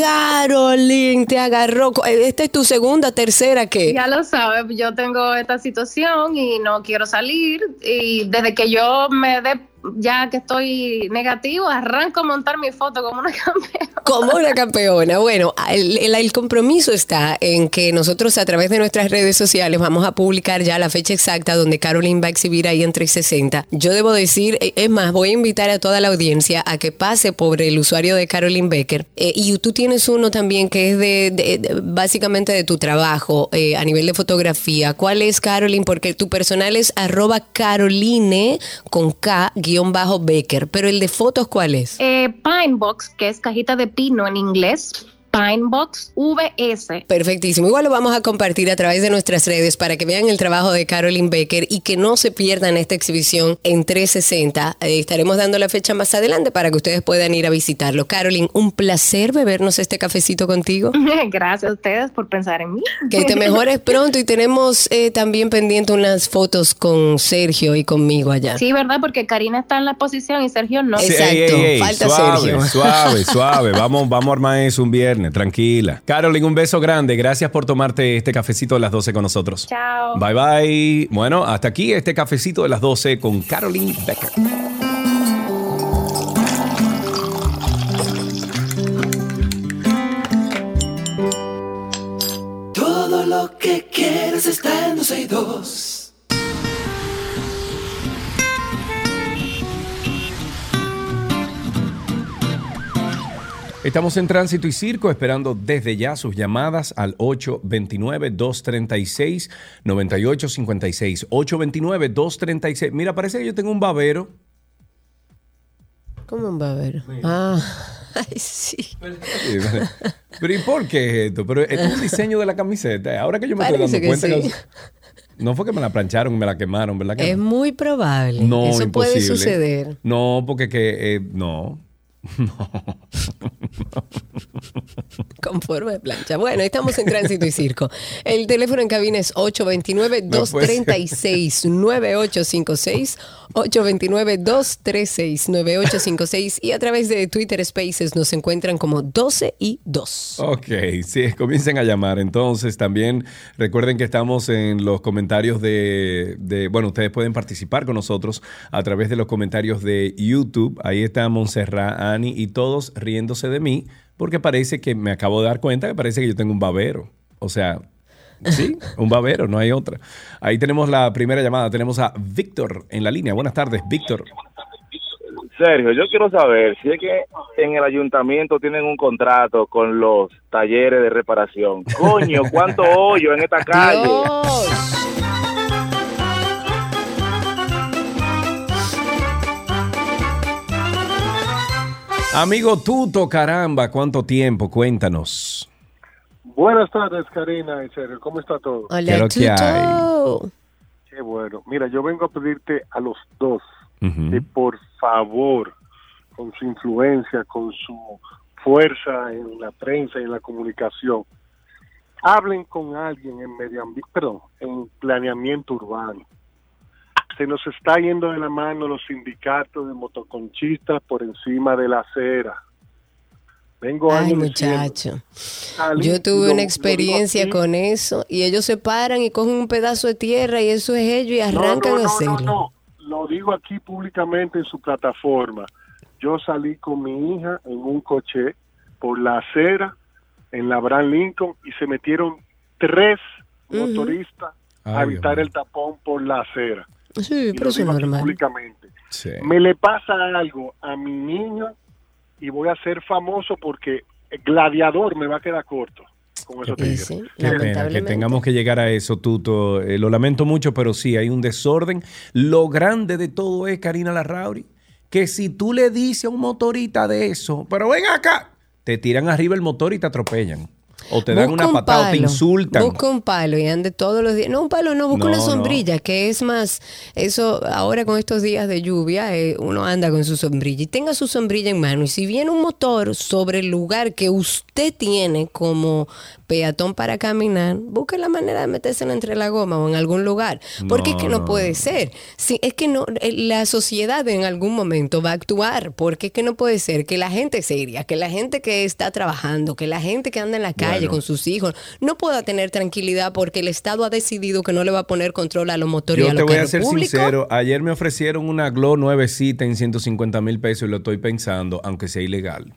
Caroline, te agarró. ¿Esta es tu segunda, tercera qué? Ya lo sabes, yo tengo esta situación y no quiero salir. Y desde que yo me dé, ya que estoy negativo, arranco a montar mi foto como una campeona. Como una campeona. Bueno, el, el- compromiso está en que nosotros a través de nuestras redes sociales vamos a publicar ya la fecha exacta donde Caroline va a exhibir ahí en 360. Yo debo decir, eh, es más, voy a invitar a toda la audiencia a que pase por el usuario de Caroline Becker. Eh, y tú tienes uno también que es de- básicamente de tu trabajo eh, a nivel de fotografía. ¿Cuál es Caroline? Porque tu personal es arroba Caroline con K guion bajo Becker. Pero el de fotos, ¿cuál es? Eh, Pinebox, que es cajita de pino en inglés. Pinebox VS. Perfectísimo. Igual lo vamos a compartir a través de nuestras redes para que vean el trabajo de Caroline Becker y que no se pierdan esta exhibición en 360. Eh, estaremos dando la fecha más adelante para que ustedes puedan ir a visitarlo. Caroline, un placer bebernos este cafecito contigo. Gracias a ustedes por pensar en mí. Que te mejores pronto y tenemos eh, también pendiente unas fotos con Sergio y conmigo allá. Sí, ¿verdad? Porque Karina está en la exposición y Sergio no. Sí, ey, ey, ey, suave, Suave, suave. Vamos, vamos a armar eso un viernes, tranquila. Caroline, un beso grande. Gracias por tomarte este cafecito de las 12 con nosotros. Chao. Bye bye. Bueno, hasta aquí este cafecito de las 12 con Caroline Becker. Todo lo que quieres está en 262. Estamos en Tránsito y Circo esperando desde ya sus llamadas al 829-236-9856. 829-236. Mira, parece que yo tengo un babero. ¿Cómo un babero? Ah, ay, sí. Pero ¿y por qué es esto? Pero es un diseño de la camiseta. Ahora que yo me estoy dando que cuenta sí. que... No fue que me la plancharon y me la quemaron, ¿verdad? Que Es no? muy probable. No, Eso puede suceder. No, porque que... eh, no. Con forma de plancha. Bueno, estamos en tránsito y circo. El teléfono en cabina es 829-236-9856. 829-236-9856. Y a través de Twitter Spaces nos encuentran como 12 y 2. Ok, sí, comiencen a llamar. Entonces, también recuerden que estamos en los comentarios de, de- bueno, ustedes pueden participar con nosotros a través de los comentarios de YouTube. Ahí está Montserrat, Ani y todos riéndose de mí porque parece que me acabo de dar cuenta que parece que yo tengo un babero. O sea, sí, un babero, no hay otra. Ahí tenemos la primera llamada. Tenemos a Víctor en la línea. Buenas tardes, Víctor. Sergio, yo quiero saber si es que en el ayuntamiento tienen un contrato con los talleres de reparación. Coño, ¿cuánto hoyo en esta calle? Amigo Tuto, caramba, ¿cuánto tiempo? Cuéntanos. Buenas tardes, Karina y Sergio. ¿Cómo está todo? ¿Qué que hay? Qué bueno. Mira, yo vengo a pedirte a los dos que por favor, con su influencia, con su fuerza en la prensa y en la comunicación, hablen con alguien en medio ambiente, perdón, en planeamiento urbano. Se nos está yendo de la mano los sindicatos de motoconchistas por encima de la acera. Vengo Ay, años diciendo, muchacho. Yo tuve lo una experiencia aquí, con eso y ellos se paran y cogen un pedazo de tierra y eso es ellos y No, arrancan no, a no, hacerlo. no, no. Lo digo aquí públicamente en su plataforma. Yo salí con mi hija en un coche por la acera en la Abraham Lincoln y se metieron tres motoristas Ay, a evitar el tapón por la acera. Sí, Y pero eso es normal. públicamente. Sí. Me le pasa algo a mi niño y voy a ser famoso porque Gladiador me va a quedar corto con esos tigres. Qué pena que tengamos que llegar a eso, Tuto. Eh, lo lamento mucho, pero sí, hay un desorden. Lo grande de todo es, Karina Larrauri, que si tú le dices a un motorista de eso, pero ven acá, te tiran arriba el motor y te atropellan. O te dan Busca una un patada o te insultan. Busca un palo y ande todos los días. No, un palo no, busca No, una no. sombrilla, que es más, eso ahora con estos días de lluvia, eh, uno anda con su sombrilla y tenga su sombrilla en mano. Y si viene un motor sobre el lugar que usted tiene como peatón para caminar, busque la manera de metérsela entre la goma o en algún lugar. Porque es que no puede ser. Sí, es que no, eh, la sociedad en algún momento va a actuar, porque es que no puede ser que la gente seria, que la gente que está trabajando, que la gente que anda en la calle Con sus hijos, no pueda tener tranquilidad porque el Estado ha decidido que no le va a poner control a los motores y Yo a te voy a ser públicos. sincero. Ayer me ofrecieron una Glow nuevecita en 150 mil pesos y lo estoy pensando, aunque sea ilegal.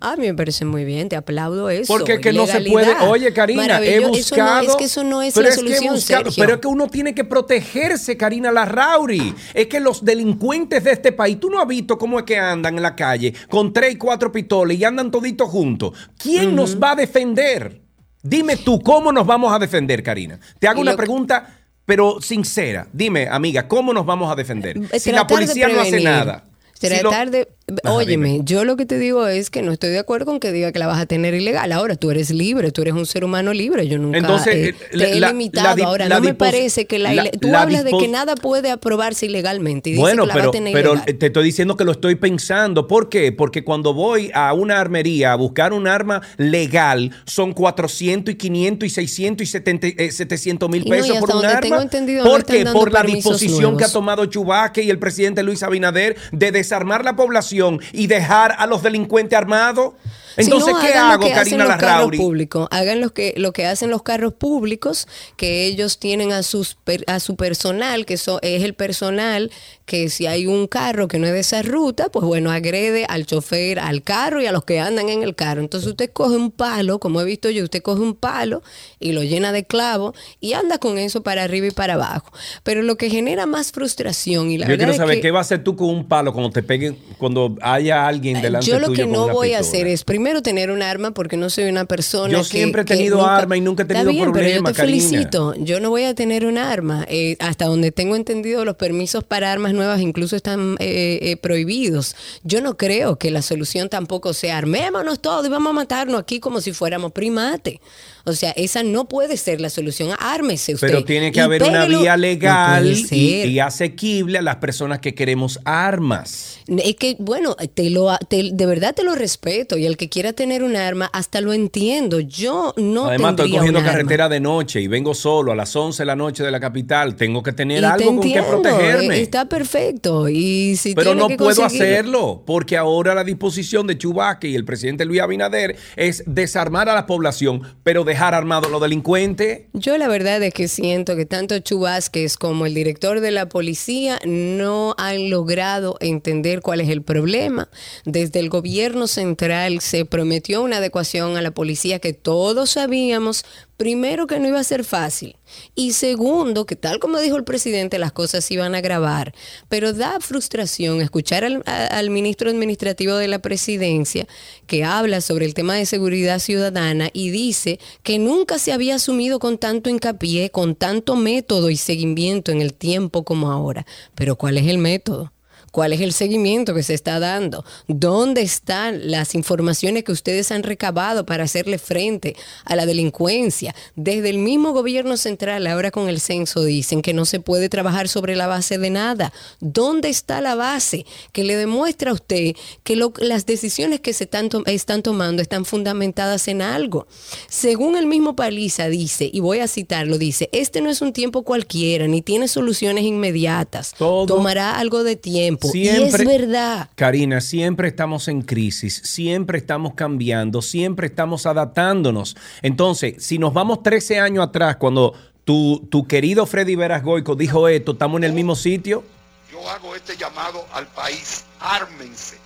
A mí me parece muy bien, te aplaudo eso. Porque es que no se puede. Oye, Karina, he Maravilloso. Eso no- buscado. es que eso no es pero la que he solución, buscado- Sergio. Pero es que uno tiene que protegerse, Karina Larrauri. Es que los delincuentes de este país, tú no has visto cómo es que andan en la calle con tres y cuatro pistolas y andan toditos juntos. ¿Quién nos va a defender? Dime tú, ¿cómo nos vamos a defender, Karina? Te hago Y una pregunta, pero sincera. Dime, amiga, ¿cómo nos vamos a defender? Si la policía no hace prevenir. Nada. Si lo- Tratar de... Ajá, Óyeme, dime. yo lo que te digo es que no estoy de acuerdo con que diga que la vas a tener ilegal. Ahora, tú eres libre, tú eres un ser humano libre. Yo nunca Entonces, eh, eh, te la- he limitado. la Ahora, no me parece que la... la- tú la hablas de que nada puede aprobarse ilegalmente y Bueno, que la va pero, a tener pero ilegal. te estoy diciendo que lo estoy pensando. ¿Por qué? Porque cuando voy a una armería a buscar un arma legal, son 400 y 500 y 600 y 70, eh, 700 mil no, pesos por un arma. tengo entendido, ¿Por qué? Por la disposición que ha tomado Chubaque y el presidente Luis Abinader de desarmar la población y dejar a los delincuentes armados. Entonces, Si no, ¿qué hagan lo hago, que Karina los carros Larrauri? públicos. Hagan lo que, lo que hacen los carros públicos, que ellos tienen a, sus, per- a su personal, que eso es el personal que si hay un carro que no es de esa ruta, pues bueno, agrede al chofer, al carro y a los que andan en el carro. Entonces usted coge un palo, como he visto yo, usted coge un palo y lo llena de clavo y anda con eso para arriba y para abajo. Pero lo que genera más frustración y la Yo verdad quiero es saber que- qué va a hacer tú con un palo cuando te peguen, cuando haya alguien delante yo lo tuyo que no voy a hacer es primero tener un arma porque no soy una persona Yo que- siempre he tenido nunca- arma y nunca he Está tenido bien, problema, pero yo te Karina. felicito. Yo no voy a tener un arma. Eh, hasta donde tengo entendido, los permisos para armas nuevas incluso están eh, eh, prohibidos. Yo no creo que la solución tampoco sea armémonos todos y vamos a matarnos aquí como si fuéramos primates. O sea, esa no puede ser la solución. Ármese usted. Pero tiene que y haber una vía legal y, asequible a las personas que queremos armas. Es que, bueno, te lo, te- de verdad te lo respeto y el que quiera tener un arma, hasta lo entiendo. Yo no Además, estoy cogiendo arma. carretera de noche y vengo solo a las 11 de la noche de la capital. Tengo que tener Y te algo con que protegerme. eh, Está perfecto. Y si Pero no que puedo conseguir- hacerlo, porque ahora la disposición de Chubaque y el presidente Luis Abinader es desarmar a la población, pero dejar armados los delincuentes. Yo la verdad es que siento que tanto Chubásquez como el director de la policía no han logrado entender cuál es el problema. Desde el gobierno central se prometió una adecuación a la policía que todos sabíamos, primero que no iba a ser fácil y segundo que tal como dijo el presidente las cosas iban a agravar. Pero da frustración escuchar al, al ministro administrativo de la presidencia que habla sobre el tema de seguridad ciudadana y dice que nunca se había asumido con tanto hincapié, con tanto método y seguimiento en el tiempo como ahora. Pero ¿cuál es el método? ¿Cuál es el seguimiento que se está dando? ¿Dónde están las informaciones que ustedes han recabado para hacerle frente a la delincuencia? Desde el mismo gobierno central, ahora con el censo, dicen que no se puede trabajar sobre la base de nada. ¿Dónde está la base que le demuestra a usted que lo- las decisiones que se están, to- están tomando están fundamentadas en algo? Según el mismo Paliza dice, y voy a citarlo, dice, este no es un tiempo cualquiera, ni tiene soluciones inmediatas. Todo- Tomará algo de tiempo. Y Siempre- es verdad. Karina, siempre estamos en crisis, siempre estamos cambiando, siempre estamos adaptándonos. Entonces, si nos vamos 13 años atrás, cuando tu, tu querido Freddy Veras Goico dijo esto, ¿estamos en el mismo sitio? Yo hago este llamado al país, ármense.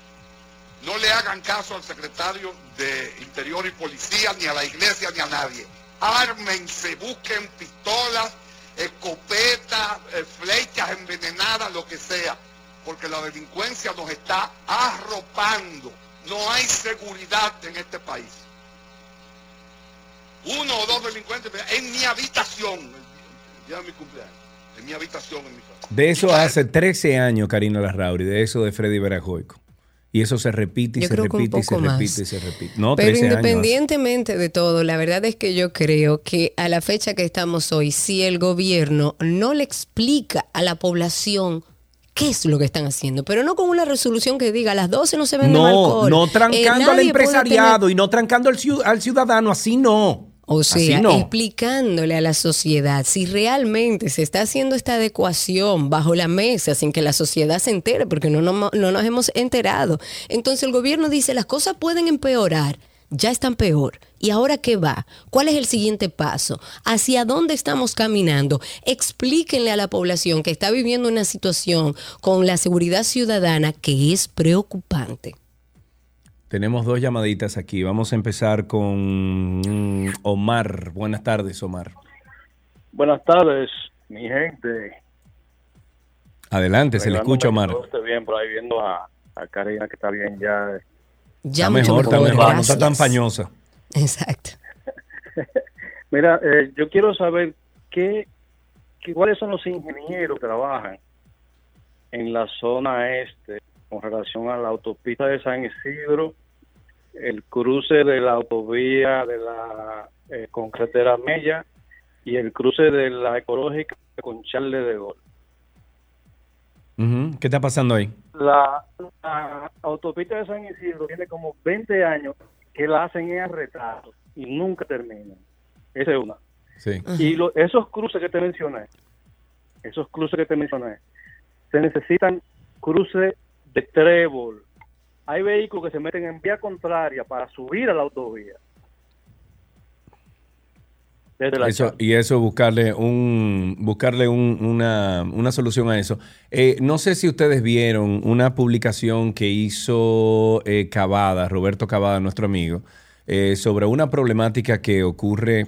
No le hagan caso al secretario de Interior y Policía, ni a la iglesia, ni a nadie. Ármense, busquen pistolas, escopetas, eh, flechas envenenadas, lo que sea. Porque la delincuencia nos está arropando. No hay seguridad en este país. Uno o dos delincuentes en mi habitación, el día de mi cumpleaños, en mi habitación, en mi casa. De eso hace 13 años, Karina Larrauri, de eso de Freddy Veras Goico. Y eso se repite y Yo se repite y se más. repite y se repite. No, Pero 13 años. independientemente de todo, la verdad es que yo creo que a la fecha que estamos hoy, si el gobierno no le explica a la población qué es lo que están haciendo, pero no con una resolución que diga a las 12 no se vende No, alcohol. no Eh, trancando al empresariado y no trancando al, al ciudadano, así no. O sea, no. explicándole a la sociedad si realmente se está haciendo esta adecuación bajo la mesa sin que la sociedad se entere, porque no, no, no nos hemos enterado. Entonces el gobierno dice, las cosas pueden empeorar, ya están peor. ¿Y ahora qué va? ¿Cuál es el siguiente paso? ¿Hacia dónde estamos caminando? Explíquenle a la población que está viviendo una situación con la seguridad ciudadana que es preocupante. Tenemos dos llamaditas aquí. Vamos a empezar con mm, Omar. Buenas tardes, Omar. Buenas tardes, mi gente. Adelante, se le escucha, Omar. que todo esté bien por ahí viendo a, a Karina que está bien ya. Está mejor, está mejor, no está tan pañosa. Exacto. Mira, eh, yo quiero saber qué, qué- cuáles son los ingenieros que trabajan en la zona este con relación a la autopista de San Isidro, el cruce de la autovía de la eh, concretera Mella y el cruce de la ecológica con Charles de Gaulle. ¿Qué está pasando ahí? La, la autopista de San Isidro tiene como 20 años que la hacen en retraso y nunca terminan. Esa es una. Sí. Y lo- esos cruces que te mencioné, esos cruces que te mencioné, se necesitan cruces de trébol. Hay vehículos que se meten en vía contraria para subir a la autovía. Desde la Eso, y eso, buscarle un buscarle un- una, una solución a eso. Eh, no sé si ustedes vieron una publicación que hizo eh, Cavada, Roberto Cavada, nuestro amigo, eh, sobre una problemática que ocurre,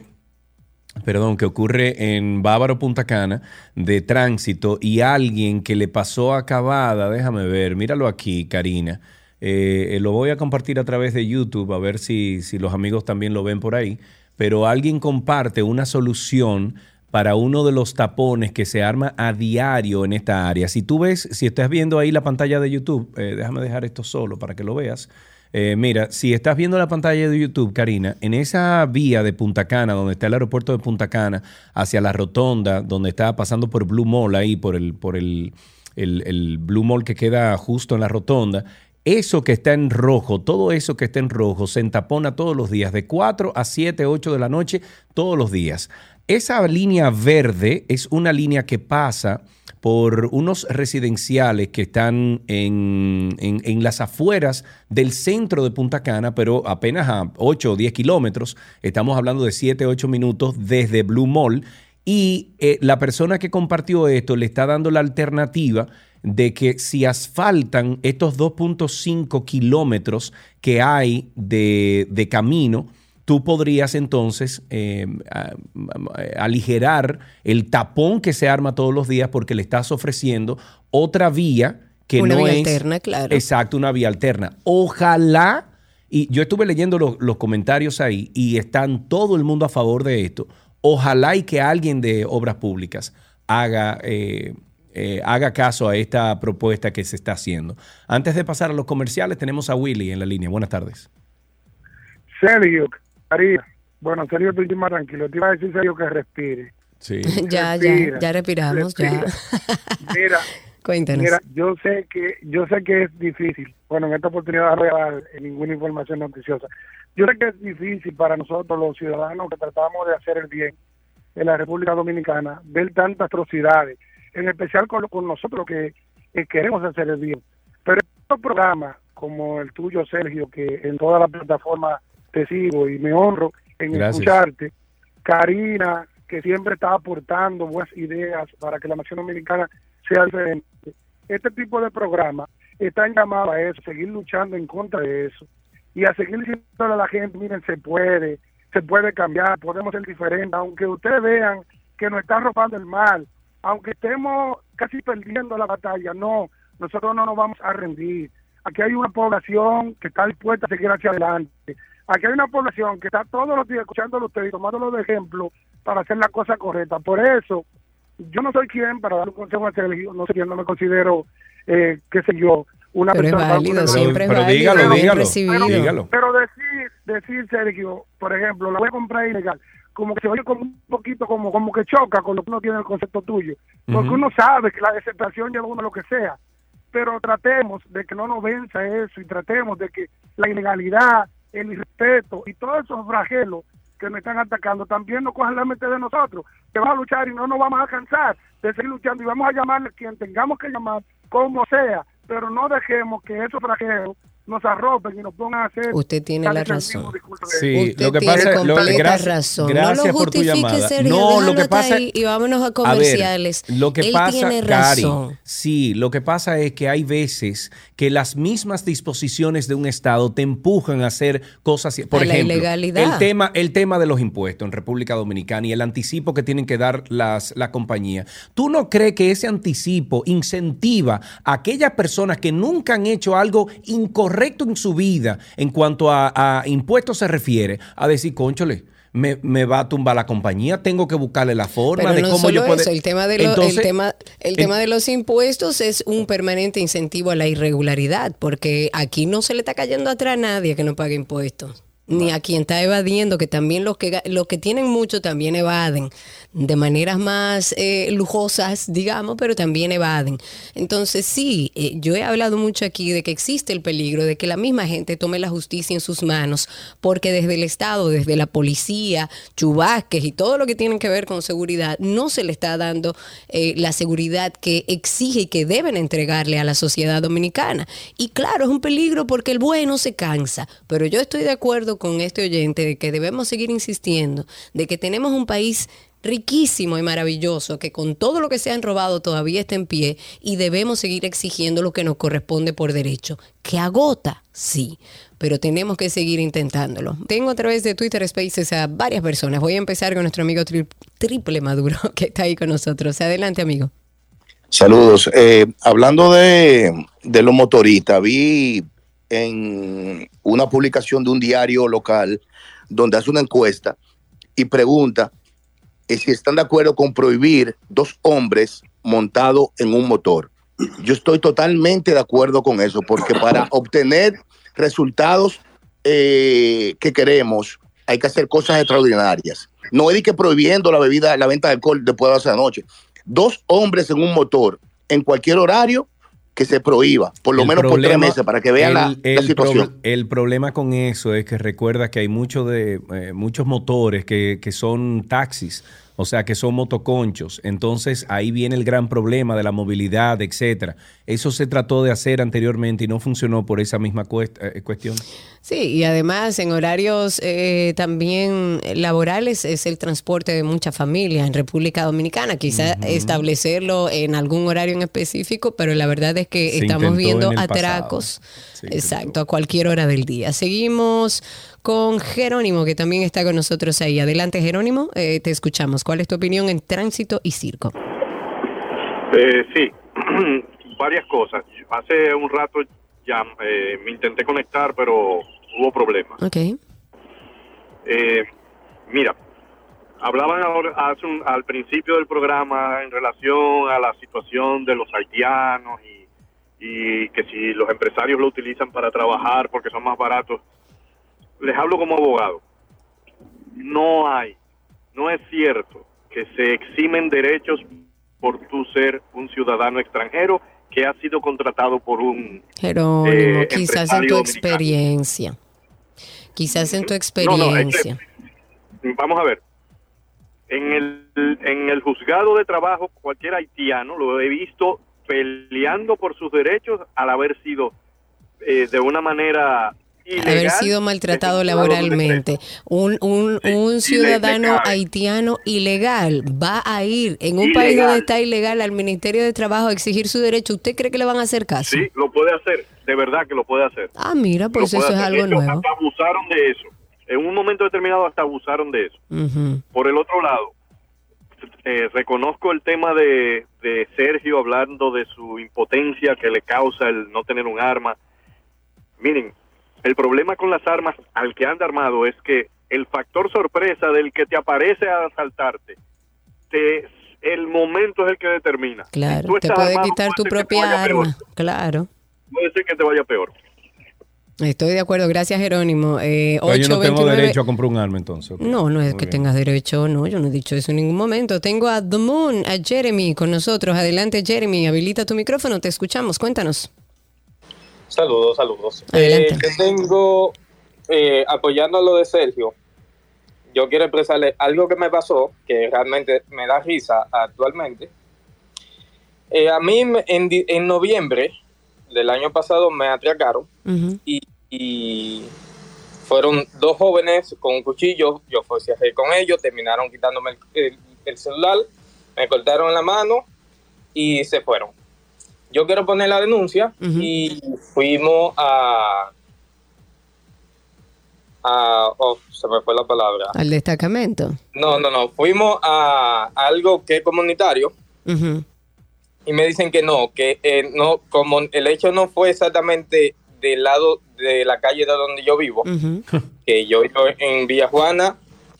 perdón, que ocurre en Bávaro, Punta Cana, de tránsito, y alguien que le pasó a Cavada, déjame ver, míralo aquí, Karina. Eh, eh, lo voy a compartir a través de YouTube, a ver si, si los amigos también lo ven por ahí. Pero alguien comparte una solución para uno de los tapones que se arma a diario en esta área. Si tú ves, si estás viendo ahí la pantalla de YouTube, eh, déjame dejar esto solo para que lo veas. Eh, mira, si estás viendo la pantalla de YouTube, Karina, en esa vía de Punta Cana, donde está el aeropuerto de Punta Cana, hacia la rotonda, donde está pasando por Blue Mall ahí, por el, por el, el, el Blue Mall que queda justo en la rotonda, eso que está en rojo, todo eso que está en rojo, se entapona todos los días, de 4 a 7, 8 de la noche, todos los días. Esa línea verde es una línea que pasa por unos residenciales que están en, en- las afueras del centro de Punta Cana, pero apenas a 8 o 10 kilómetros. Estamos hablando de 7, 8 minutos desde Blue Mall. Y eh, la persona que compartió esto le está dando la alternativa de que si asfaltan estos 2.5 kilómetros que hay de, de camino, tú podrías entonces eh, a- a- aligerar el tapón que se arma todos los días porque le estás ofreciendo otra vía que Una no vía es alterna, claro. exacto una vía alterna. Ojalá y yo estuve leyendo lo- los comentarios ahí y están todo el mundo a favor de esto. Ojalá y que alguien de obras públicas haga eh, eh, haga caso a esta propuesta que se está haciendo. Antes de pasar a los comerciales, tenemos a Willy en la línea. Buenas tardes. Sergio, María. Bueno, Sergio, tú más tranquilo. Te iba a decir, Sergio, que respire. Sí. ya, ya, Respira, ya respiramos, ya. Mira, Cuéntanos. mira, yo sé que yo sé que es difícil. Bueno, en esta oportunidad no voy a dar ninguna información noticiosa. Yo sé que es difícil para nosotros los ciudadanos que tratamos de hacer el bien en la República Dominicana ver tantas atrocidades, en especial con, con nosotros que, que queremos hacer el bien. Pero estos programas como el tuyo, Sergio, que en todas las plataformas te sigo y me honro en Gracias. escucharte, Karina, que siempre está aportando buenas ideas para que la nación dominicana sea diferente. Este tipo de programas están llamados a eso, seguir luchando en contra de eso y a seguir diciendo a la gente, miren, se puede, se puede cambiar, podemos ser diferentes, aunque ustedes vean que nos están robando el mal, aunque estemos casi perdiendo la batalla, no, nosotros no nos vamos a rendir. Aquí hay una población que está dispuesta a seguir hacia adelante. Aquí hay una población que está todos los días escuchándolo a ustedes y tomándolo de ejemplo para hacer la cosa correcta. Por eso, yo no soy quien para dar un consejo a Sergio, no sé quién, no me considero, eh, qué sé yo, una Pero es persona válido, Pero- siempre es pero válido, dígalo, dígalo. Pero decir, decir, Sergio, por ejemplo, la voy a comprar ilegal, como que se oye como un poquito como, como que choca con lo que uno tiene en el concepto tuyo. Porque uno sabe que la desesperación lleva uno a lo que sea. Pero tratemos de que no nos venza eso y tratemos de que la ilegalidad, el irrespeto y todos esos fragelos que me están atacando también no cojan la mente de nosotros, que vamos a luchar y no nos vamos a cansar de seguir luchando y vamos a llamarle a quien tengamos que llamar, como sea, pero no dejemos que esos fragelos nos arropen y nos pongan a hacer Usted tiene la razón. Sí, Usted lo que tiene pasa lo, completa gracias, razón. gracias no lo por tu justifique, llamada. Sergio, no, lo que pasa ahí y vámonos a A ver, comerciales. lo que Él pasa, tiene razón. sí, lo que pasa es que hay veces que las mismas disposiciones de un estado te empujan a hacer cosas, por A la ejemplo, ilegalidad. el tema, el tema de los impuestos en República Dominicana y el anticipo que tienen que dar las la compañía. ¿Tú no crees que ese anticipo incentiva a aquellas personas que nunca han hecho algo incorrecto en su vida en cuanto a, a impuestos se refiere a decir, conchole, me, me va a tumbar la compañía, tengo que buscarle la forma Pero de no cómo solo yo puedo. eso, el tema de lo- Entonces, el tema, el en- tema de los impuestos es un permanente incentivo a la irregularidad, porque aquí no se le está cayendo atrás a nadie que no pague impuestos. Ni a quien está evadiendo, que también los que, los que tienen mucho también evaden de maneras más eh, lujosas, digamos, pero también evaden. Entonces, sí, eh, yo he hablado mucho aquí de que existe el peligro de que la misma gente tome la justicia en sus manos, porque desde el Estado, desde la policía, chubasques y todo lo que tiene que ver con seguridad, no se le está dando eh, la seguridad que exige y que deben entregarle a la sociedad dominicana. Y claro, es un peligro porque el bueno se cansa, pero yo estoy de acuerdo con este oyente de que debemos seguir insistiendo, de que tenemos un país riquísimo y maravilloso que con todo lo que se han robado todavía está en pie y debemos seguir exigiendo lo que nos corresponde por derecho. Que agota, sí, pero tenemos que seguir intentándolo. Tengo a través de Twitter Spaces a varias personas. Voy a empezar con nuestro amigo tri- Triple Maduro que está ahí con nosotros. Adelante, amigo. Saludos. Eh, hablando de, de los motoristas, vi en una publicación de un diario local donde hace una encuesta y pregunta si están de acuerdo con prohibir dos hombres montados en un motor. Yo estoy totalmente de acuerdo con eso, porque para obtener resultados eh, que queremos hay que hacer cosas extraordinarias. No es que prohibiendo la bebida, la venta de alcohol después de la noche. Dos hombres en un motor en cualquier horario que se prohíba, por lo El menos por tres meses, para que vean la, el- la el situación. el problema con eso es que recuerda que hay mucho de, eh, muchos motores que, que son taxis, o sea, que son motoconchos. Entonces ahí viene el gran problema de la movilidad, etcétera. Eso se trató de hacer anteriormente y no funcionó por esa misma cuest- eh, cuestión. Sí, y además en horarios eh, también laborales es el transporte de muchas familias en República Dominicana. Quizás establecerlo en algún horario en específico, pero la verdad es que Se estamos viendo atracos. Exacto, a cualquier hora del día. Seguimos con Jerónimo, que también está con nosotros ahí. Adelante, Jerónimo, eh, te escuchamos. ¿Cuál es tu opinión en tránsito y circo? Eh, sí, varias cosas. Hace un rato ya eh, me intenté conectar, pero hubo problemas. Ok. Eh, mira, hablaban ahora hace un- al principio del programa en relación a la situación de los haitianos y, y que si los empresarios lo utilizan para trabajar porque son más baratos. Les hablo como abogado. No hay, no es cierto que se eximen derechos por tú ser un ciudadano extranjero que ha sido contratado por un Jerónimo, Eh, quizás en tu dominicano. experiencia. Quizás en tu No, no, es que- experiencia. Vamos a ver. En el, en el juzgado de trabajo, cualquier haitiano lo he visto peleando por sus derechos al haber sido eh, de una manera ilegal. haber sido maltratado laboralmente. Un, un, un ciudadano ilegal. haitiano ilegal va a ir en un Ilegal. país donde está ilegal al Ministerio de Trabajo a exigir su derecho. ¿Usted cree que le van a hacer caso? Sí, lo puede hacer, de verdad que lo puede hacer. Ah, mira, pues Lo eso es algo hecho, nuevo. Hasta abusaron de eso. En un momento determinado hasta abusaron de eso. Por el otro lado, eh, reconozco el tema de, de Sergio hablando de su impotencia que le causa el no tener un arma. Miren, el problema con las armas al que anda armado es que el factor sorpresa del que te aparece a asaltarte, te, el momento es el que determina. Si Claro, te puede armado, quitar tu puede ser que te propia vaya peor. arma. Claro. puede ser que te vaya peor. Estoy de acuerdo, gracias Jerónimo. Eh, yo no tengo 829 derecho a comprar un arma entonces. No, no es Muy que bien. tengas derecho, no, yo no he dicho eso en ningún momento. Tengo a The Moon, a Jeremy con nosotros. Adelante, Jeremy, habilita tu micrófono, te escuchamos, cuéntanos. Saludos, saludos. Eh, yo tengo, eh, apoyando lo de Sergio, yo quiero expresarle algo que me pasó, que realmente me da risa actualmente. Eh, a mí en, en noviembre del año pasado me atracaron y, y fueron dos jóvenes con un cuchillo, yo forcejeé con ellos, terminaron quitándome el, el- el celular, me cortaron la mano y se fueron. Yo quiero poner la denuncia y fuimos a... a oh, se me fue la palabra. Al destacamento. No, no, no, fuimos a, a algo que es comunitario. Y me dicen que no, que eh, no, como el hecho no fue exactamente del lado de la calle de donde yo vivo, que yo vivo en Villa Juana,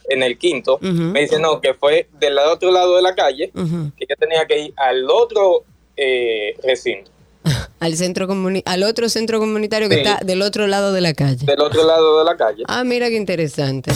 en el quinto, me dicen no, que fue del otro lado de la calle, que yo tenía que ir al otro eh, recinto, Al centro comuni- al otro centro comunitario que Sí. está del otro lado de la calle. del otro lado de la calle. Ah, mira qué interesante.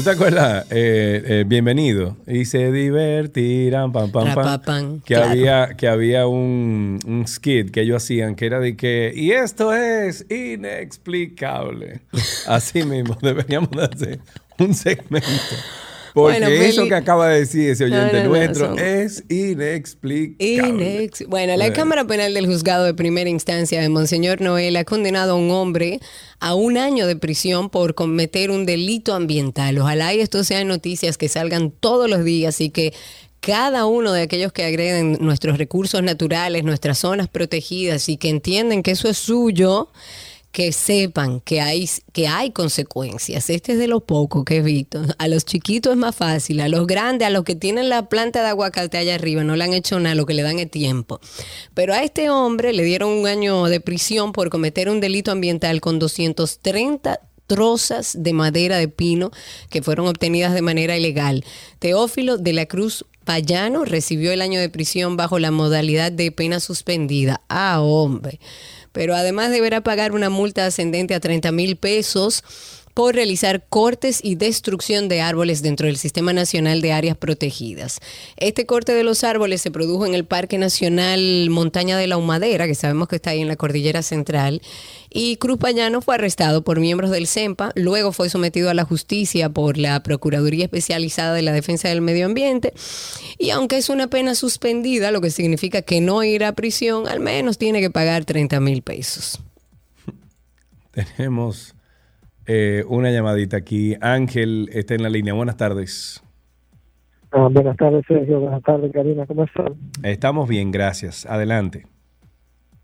¿Tú te acuerdas? Eh, eh, bienvenido. Y se divertirán, pam, pam, pam. Que claro. había, que había un, un skit que ellos hacían que era de que, y esto es inexplicable. Así mismo, deberíamos de hacer un segmento. Porque Bueno, eso Feli- que acaba de decir ese oyente no, no, nuestro son- es inexplicable. Inex- Bueno, la. Cámara Penal del Juzgado de Primera Instancia de Monseñor Noel ha condenado a un hombre a un año de prisión por cometer un delito ambiental. Ojalá y esto sean noticias que salgan todos los días y que cada uno de aquellos que agreden nuestros recursos naturales, nuestras zonas protegidas y que entienden que eso es suyo, que sepan que hay, que hay consecuencias. Este es de lo poco que he visto. A los chiquitos es más fácil, a los grandes, a los que tienen la planta de aguacate allá arriba, no le han hecho nada, lo que le dan es tiempo. Pero a este hombre le dieron un año de prisión por cometer un delito ambiental con 230 trozas de madera de pino que fueron obtenidas de manera ilegal. Teófilo de la Cruz Payano recibió el año de prisión bajo la modalidad de pena suspendida. Ah, hombre. Pero además deberá pagar una multa ascendente a 30 mil pesos realizar cortes y destrucción de árboles dentro del Sistema Nacional de Áreas Protegidas. Este corte de los árboles se produjo en el Parque Nacional Montaña de la Humadera, que sabemos que está ahí en la Cordillera Central, y Cruz Payano fue arrestado por miembros del CEMPA, luego fue sometido a la justicia por la Procuraduría Especializada de la Defensa del Medio Ambiente, y aunque es una pena suspendida, lo que significa que no irá a prisión, al menos tiene que pagar 30 mil pesos. Tenemos eh, una llamadita aquí. Ángel está en la línea. Buenas tardes. Ah, buenas tardes, Sergio. Buenas tardes, Karina. ¿Cómo están? Estamos bien, gracias. Adelante.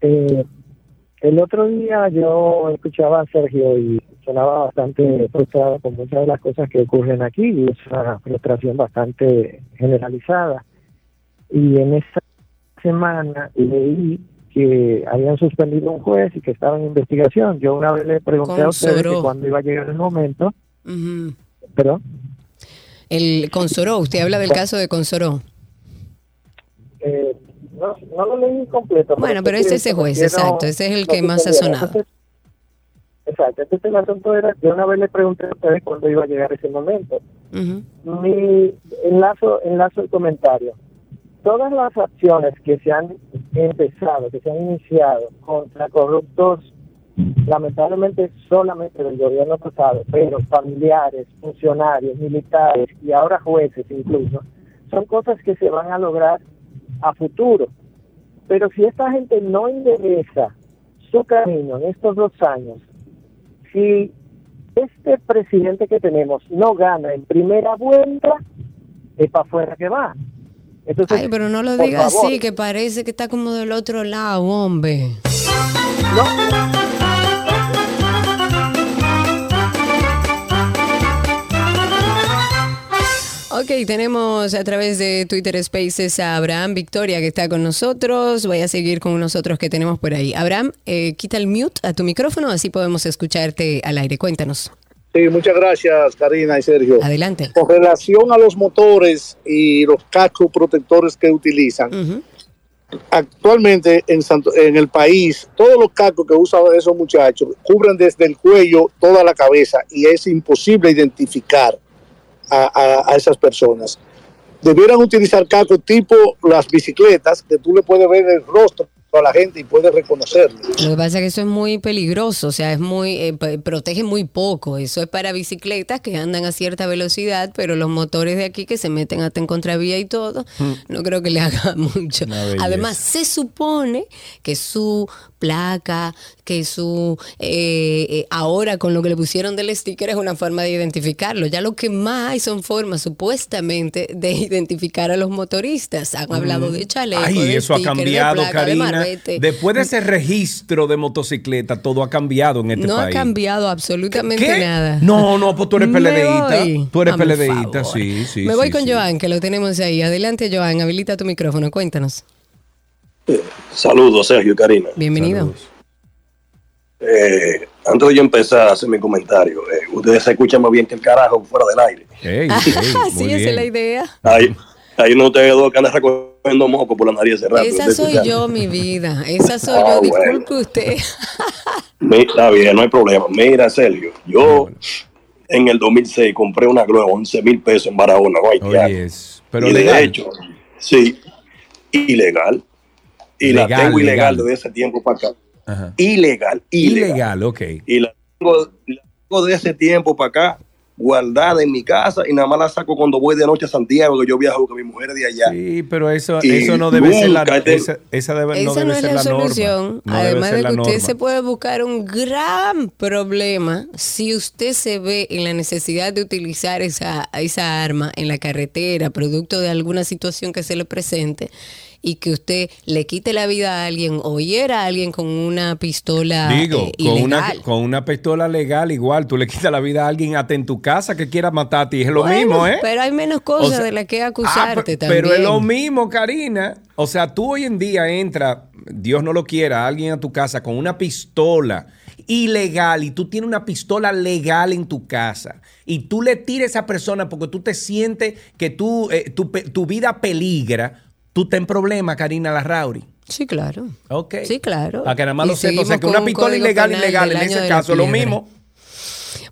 Eh, el otro día yo escuchaba a Sergio y sonaba bastante frustrado con muchas de las cosas que ocurren aquí y es una frustración bastante generalizada. Y en esa semana leí que habían suspendido un juez y que estaba en investigación. Yo una vez le pregunté a ustedes que cuándo iba a llegar el momento, Ujú. pero El Consoró, usted habla del caso de Consoró. eh, no, no lo leí completo. Bueno, pero sí es ese juez, exacto, ese es el que más ha sonado. Entonces, Exacto, entonces el asunto era, yo una vez le pregunté a ustedes cuándo iba a llegar ese momento. Mi enlazo, enlazo el comentario. Todas las acciones que se han empezado, que se han iniciado contra corruptos, lamentablemente solamente del gobierno pasado, pero familiares, funcionarios, militares y ahora jueces incluso, son cosas que se van a lograr a futuro. Pero si esta gente no endereza su camino en estos dos años, si este presidente que tenemos no gana en primera vuelta, es para afuera que va. Entonces, Ay, pero no lo diga favor, así, que parece que está como del otro lado, hombre. Ok, tenemos a través de Twitter Spaces a Abraham Victoria que está con nosotros. Voy a seguir con unos otros que tenemos por ahí. Abraham, eh, quita el mute a tu micrófono, así podemos escucharte al aire. Cuéntanos. Sí, muchas gracias, Karina y Sergio. Adelante. Con relación a los motores y los cascos protectores que utilizan, actualmente en, Santo- en el país, todos los cascos que usan esos muchachos cubren desde el cuello toda la cabeza y es imposible identificar a, a- a esas personas. Debieran utilizar cascos tipo las bicicletas, que tú le puedes ver el rostro a la gente y puedes reconocerlo. Lo que pasa es que eso es muy peligroso, o sea, es muy eh, protege muy poco. Eso es para bicicletas que andan a cierta velocidad, pero los motores de aquí que se meten hasta en contravía y todo, no creo que le haga mucho. Además, se supone que su placa, que su eh, eh, ahora con lo que le pusieron del sticker es una forma de identificarlo. Ya lo que más hay son formas supuestamente de identificar a los motoristas. Han hablado de chaleco, Ay, de eso ha sticker, de cambiado, placa, de Karina. Después de ese registro de motocicleta, todo ha cambiado en este no país. ha cambiado absolutamente ¿Qué? nada. No, no, pues tú eres Me peledeíta. voy. Tú eres Hazme peledeíta, sí, sí. Me sí, voy con sí. Joan, que lo tenemos ahí. Adelante, Joan, habilita tu micrófono, cuéntanos. Saludos, Sergio y Karina. Bienvenido. Eh, antes de yo empezar a hacer mi comentario, eh, ustedes se escuchan más bien que el carajo fuera del aire. sí, esa es la idea. Hay, hay uno de ustedes dos que andan recogiendo moco por la nariz rato. Esa ¿ustedes soy yo, mi vida. Esa soy Ah, yo. bueno. Disculpe usted. Está bien, no hay problema. Mira, Sergio, yo en el 2006 compré una Glock 11 mil pesos en Barahona, Guaytiano. Pero y de legal. hecho, sí, ilegal. Y la Legal, tengo ilegal legal. desde ese tiempo para acá. Ajá. Ilegal, ilegal. Ilegal, ok. Y la tengo, la tengo de ese tiempo para acá, guardada en mi casa, y nada más la saco cuando voy de noche a Santiago, que yo viajo con mi mujer de allá. Sí, pero eso, Y eso no debe ser la ten- esa, esa debe, no Esa debe no es ser la, solución. No Además de que usted norma. se puede buscar un gran problema si usted se ve en la necesidad de utilizar esa, esa arma en la carretera, producto de alguna situación que se le presente y que usted le quite la vida a alguien o hiera a alguien con una pistola Digo, eh, con una, ilegal. con una pistola legal igual, tú le quitas la vida a alguien hasta en tu casa que quiera matarte y es lo Bueno, mismo, ¿eh? Pero hay menos cosas O sea, de las que Ah, acusarte también. Pero es lo mismo, Karina. O sea, tú hoy en día entra, Dios no lo quiera, alguien a tu casa con una pistola ilegal y tú tienes una pistola legal en tu casa y tú le tiras a esa persona porque tú te sientes que tú, eh, tu, tu vida peligra, tú ten problema, Karina Larrauri. Sí, claro. Ok. Sí, claro. Para que nada más Y lo sepa. O sea, que una un pistola ilegal, ilegal, en ese caso lo mismo.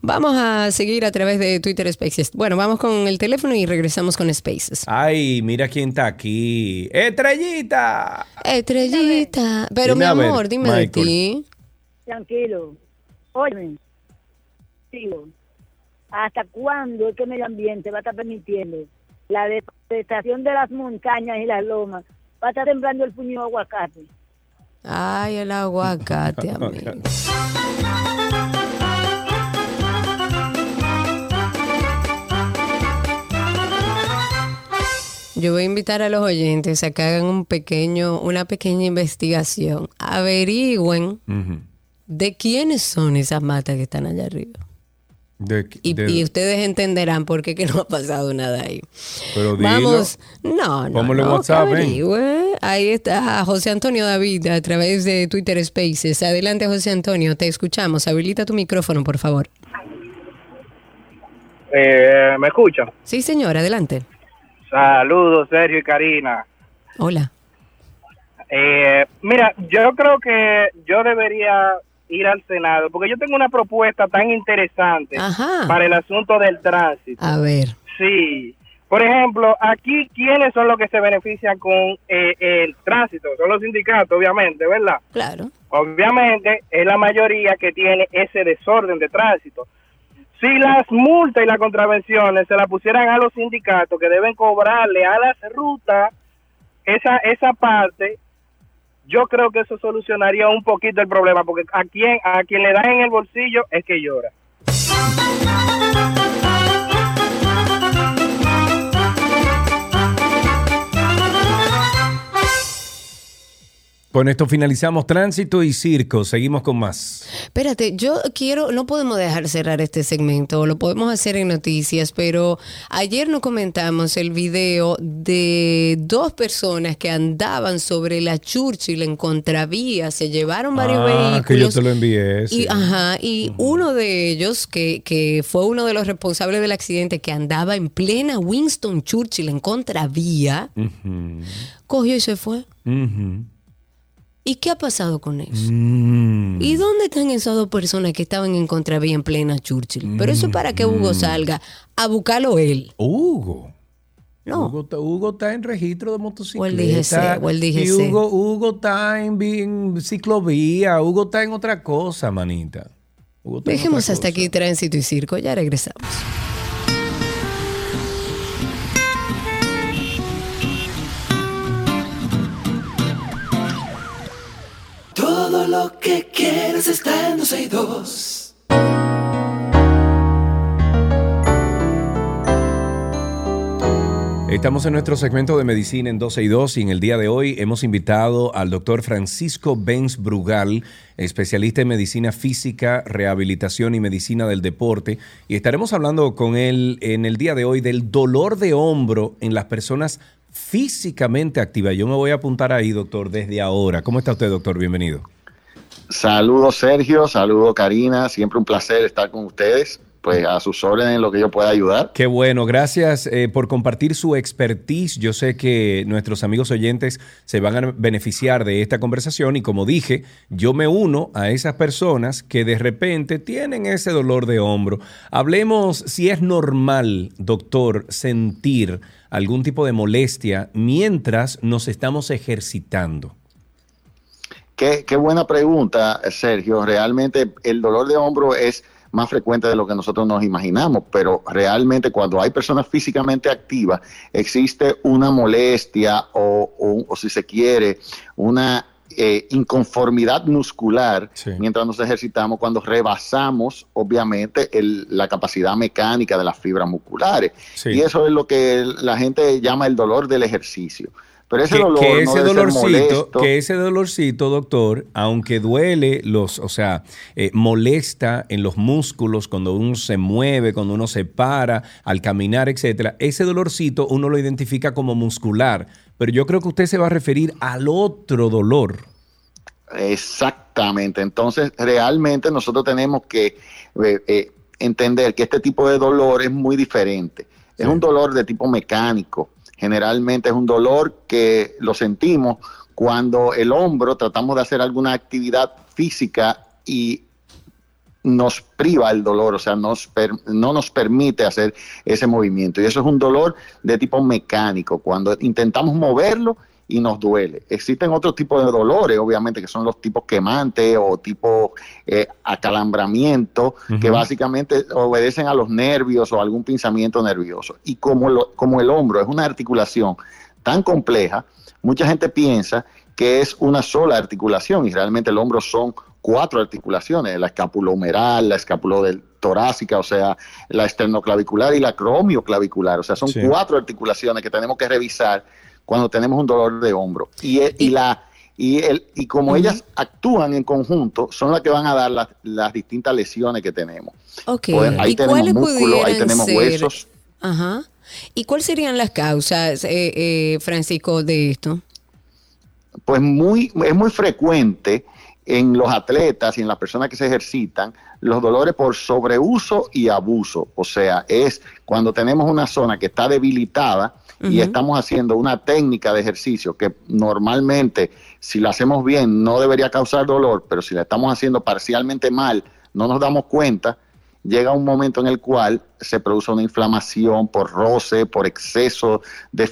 Vamos a seguir a través de Twitter Spaces. Bueno, vamos con el teléfono y regresamos con Spaces. Ay, mira quién está aquí. ¡Estrellita! Estrellita. Pero Dime mi ver, amor, dime Michael. de ti. Tranquilo. Oye, digo, ¿hasta cuándo es que el medio ambiente va a estar permitiendo la deforestación de las montañas y las lomas? Va a estar sembrando el puño de aguacate. Ay, el aguacate, amigo. Yo voy a invitar a los oyentes a que hagan un pequeño, una pequeña investigación. Averigüen de quiénes son esas matas que están allá arriba. De- Y, de- y ustedes entenderán por qué que no ha pasado nada ahí. pero dilo. Vamos, no, no, no, WhatsApp. Ahí está José Antonio David a través de Twitter Spaces. Adelante, José Antonio, te escuchamos. Habilita tu micrófono, por favor. Eh, ¿Me escuchan? Sí, señor, adelante. Saludos, Sergio y Karina. Hola. Eh, mira, yo creo que yo debería ir al Senado porque yo tengo una propuesta tan interesante Ajá. para el asunto del tránsito. A ver. Sí. Por ejemplo, aquí, ¿quiénes son los que se benefician con eh, el tránsito? Son los sindicatos, obviamente, ¿verdad? Claro. Obviamente es la mayoría que tiene ese desorden de tránsito. Si las multas y las contravenciones se las pusieran a los sindicatos que deben cobrarle a las rutas esa esa parte, yo creo que eso solucionaría un poquito el problema, porque a quien a quien le dan en el bolsillo es que llora. Con esto finalizamos tránsito y circo. Seguimos con más. Espérate, yo quiero, no podemos dejar cerrar este segmento, lo podemos hacer en noticias, pero ayer nos comentamos el video de dos personas que andaban sobre la Churchill en contravía, se llevaron varios Ah, vehículos. que yo te lo envié. sí. Y, ajá, y uno de ellos, que, que fue uno de los responsables del accidente, que andaba en plena Winston Churchill en contravía, cogió y se fue. ujú. ¿Y qué ha pasado con eso? Mm. ¿Y dónde están esas dos personas que estaban en contravía en plena Churchill? Pero eso es para que Hugo Mm. salga a buscarlo él. Hugo. No. Hugo, está- Hugo está en registro de motocicleta. O el DGC, o el Y. Hugo, Hugo está en, en ciclovía. Hugo está en otra cosa, manita. Dejemos hasta aquí tránsito y circo, ya regresamos. Lo que quieres está en 262. Estamos en nuestro segmento de medicina en 12 y 2 y en el día de hoy hemos invitado al doctor Francisco Benz Brugal, especialista en medicina física, rehabilitación y medicina del deporte. Y estaremos hablando con él en el día de hoy del dolor de hombro en las personas físicamente activas. Yo me voy a apuntar ahí, doctor, desde ahora. ¿Cómo está usted, doctor? Bienvenido. Saludos Sergio, saludos Karina, siempre un placer estar con ustedes, pues a sus órdenes en lo que yo pueda ayudar. Qué bueno, gracias eh, por compartir su expertise. Yo sé que nuestros amigos oyentes se van a beneficiar de esta conversación y como dije, yo me uno a esas personas que de repente tienen ese dolor de hombro. Hablemos si es normal, doctor, sentir algún tipo de molestia mientras nos estamos ejercitando. Qué, qué buena pregunta, Sergio. Realmente el dolor de hombro es más frecuente de lo que nosotros nos imaginamos, pero realmente cuando hay personas físicamente activas, existe una molestia o, o- o si se quiere, una eh, inconformidad muscular mientras nos ejercitamos cuando rebasamos, obviamente, el- la capacidad mecánica de las fibras musculares. Sí. Y eso es lo que la gente llama el dolor del ejercicio. Pero ese que, dolor que no ese ser dolorcito, que ese dolorcito, doctor, aunque duele, los, o sea, eh, molesta en los músculos cuando uno se mueve, cuando uno se para, al caminar, etcétera. Ese dolorcito uno lo identifica como muscular, pero yo creo que usted se va a referir al otro dolor. Exactamente. Entonces, realmente nosotros tenemos que eh, eh, entender que este tipo de dolor es muy diferente. Es un dolor de tipo mecánico. Generalmente es un dolor que lo sentimos cuando el hombro tratamos de hacer alguna actividad física y nos priva el dolor, o sea, nos no nos permite hacer ese movimiento. Y eso es un dolor de tipo mecánico, cuando intentamos moverlo y nos duele. Existen otros tipos de dolores, obviamente, que son los tipos quemantes o tipo eh, acalambramiento, que básicamente obedecen a los nervios o algún pensamiento nervioso. Y como, lo- como el hombro es una articulación tan compleja, mucha gente piensa que es una sola articulación y realmente el hombro son cuatro articulaciones, la escapulohumeral, la escapulotorácica, o sea, la esternoclavicular y la cromioclavicular, o sea, son Sí. cuatro articulaciones que tenemos que revisar cuando tenemos un dolor de hombro. Y, e- y la y, el, y como ellas actúan en conjunto, son las que van a dar las, las distintas lesiones que tenemos. Ok. Pues ahí ¿Y tenemos cuáles músculo, ahí tenemos ser? huesos. Ajá. ¿Y cuáles serían las causas, eh, eh, Francisco, de esto? pues muy, es muy frecuente en los atletas y en las personas que se ejercitan los dolores por sobreuso y abuso. O sea, es cuando tenemos una zona que está debilitada y estamos haciendo una técnica de ejercicio que normalmente, si la hacemos bien, no debería causar dolor, pero si la estamos haciendo parcialmente mal, no nos damos cuenta, llega un momento en el cual se produce una inflamación por roce, por exceso de-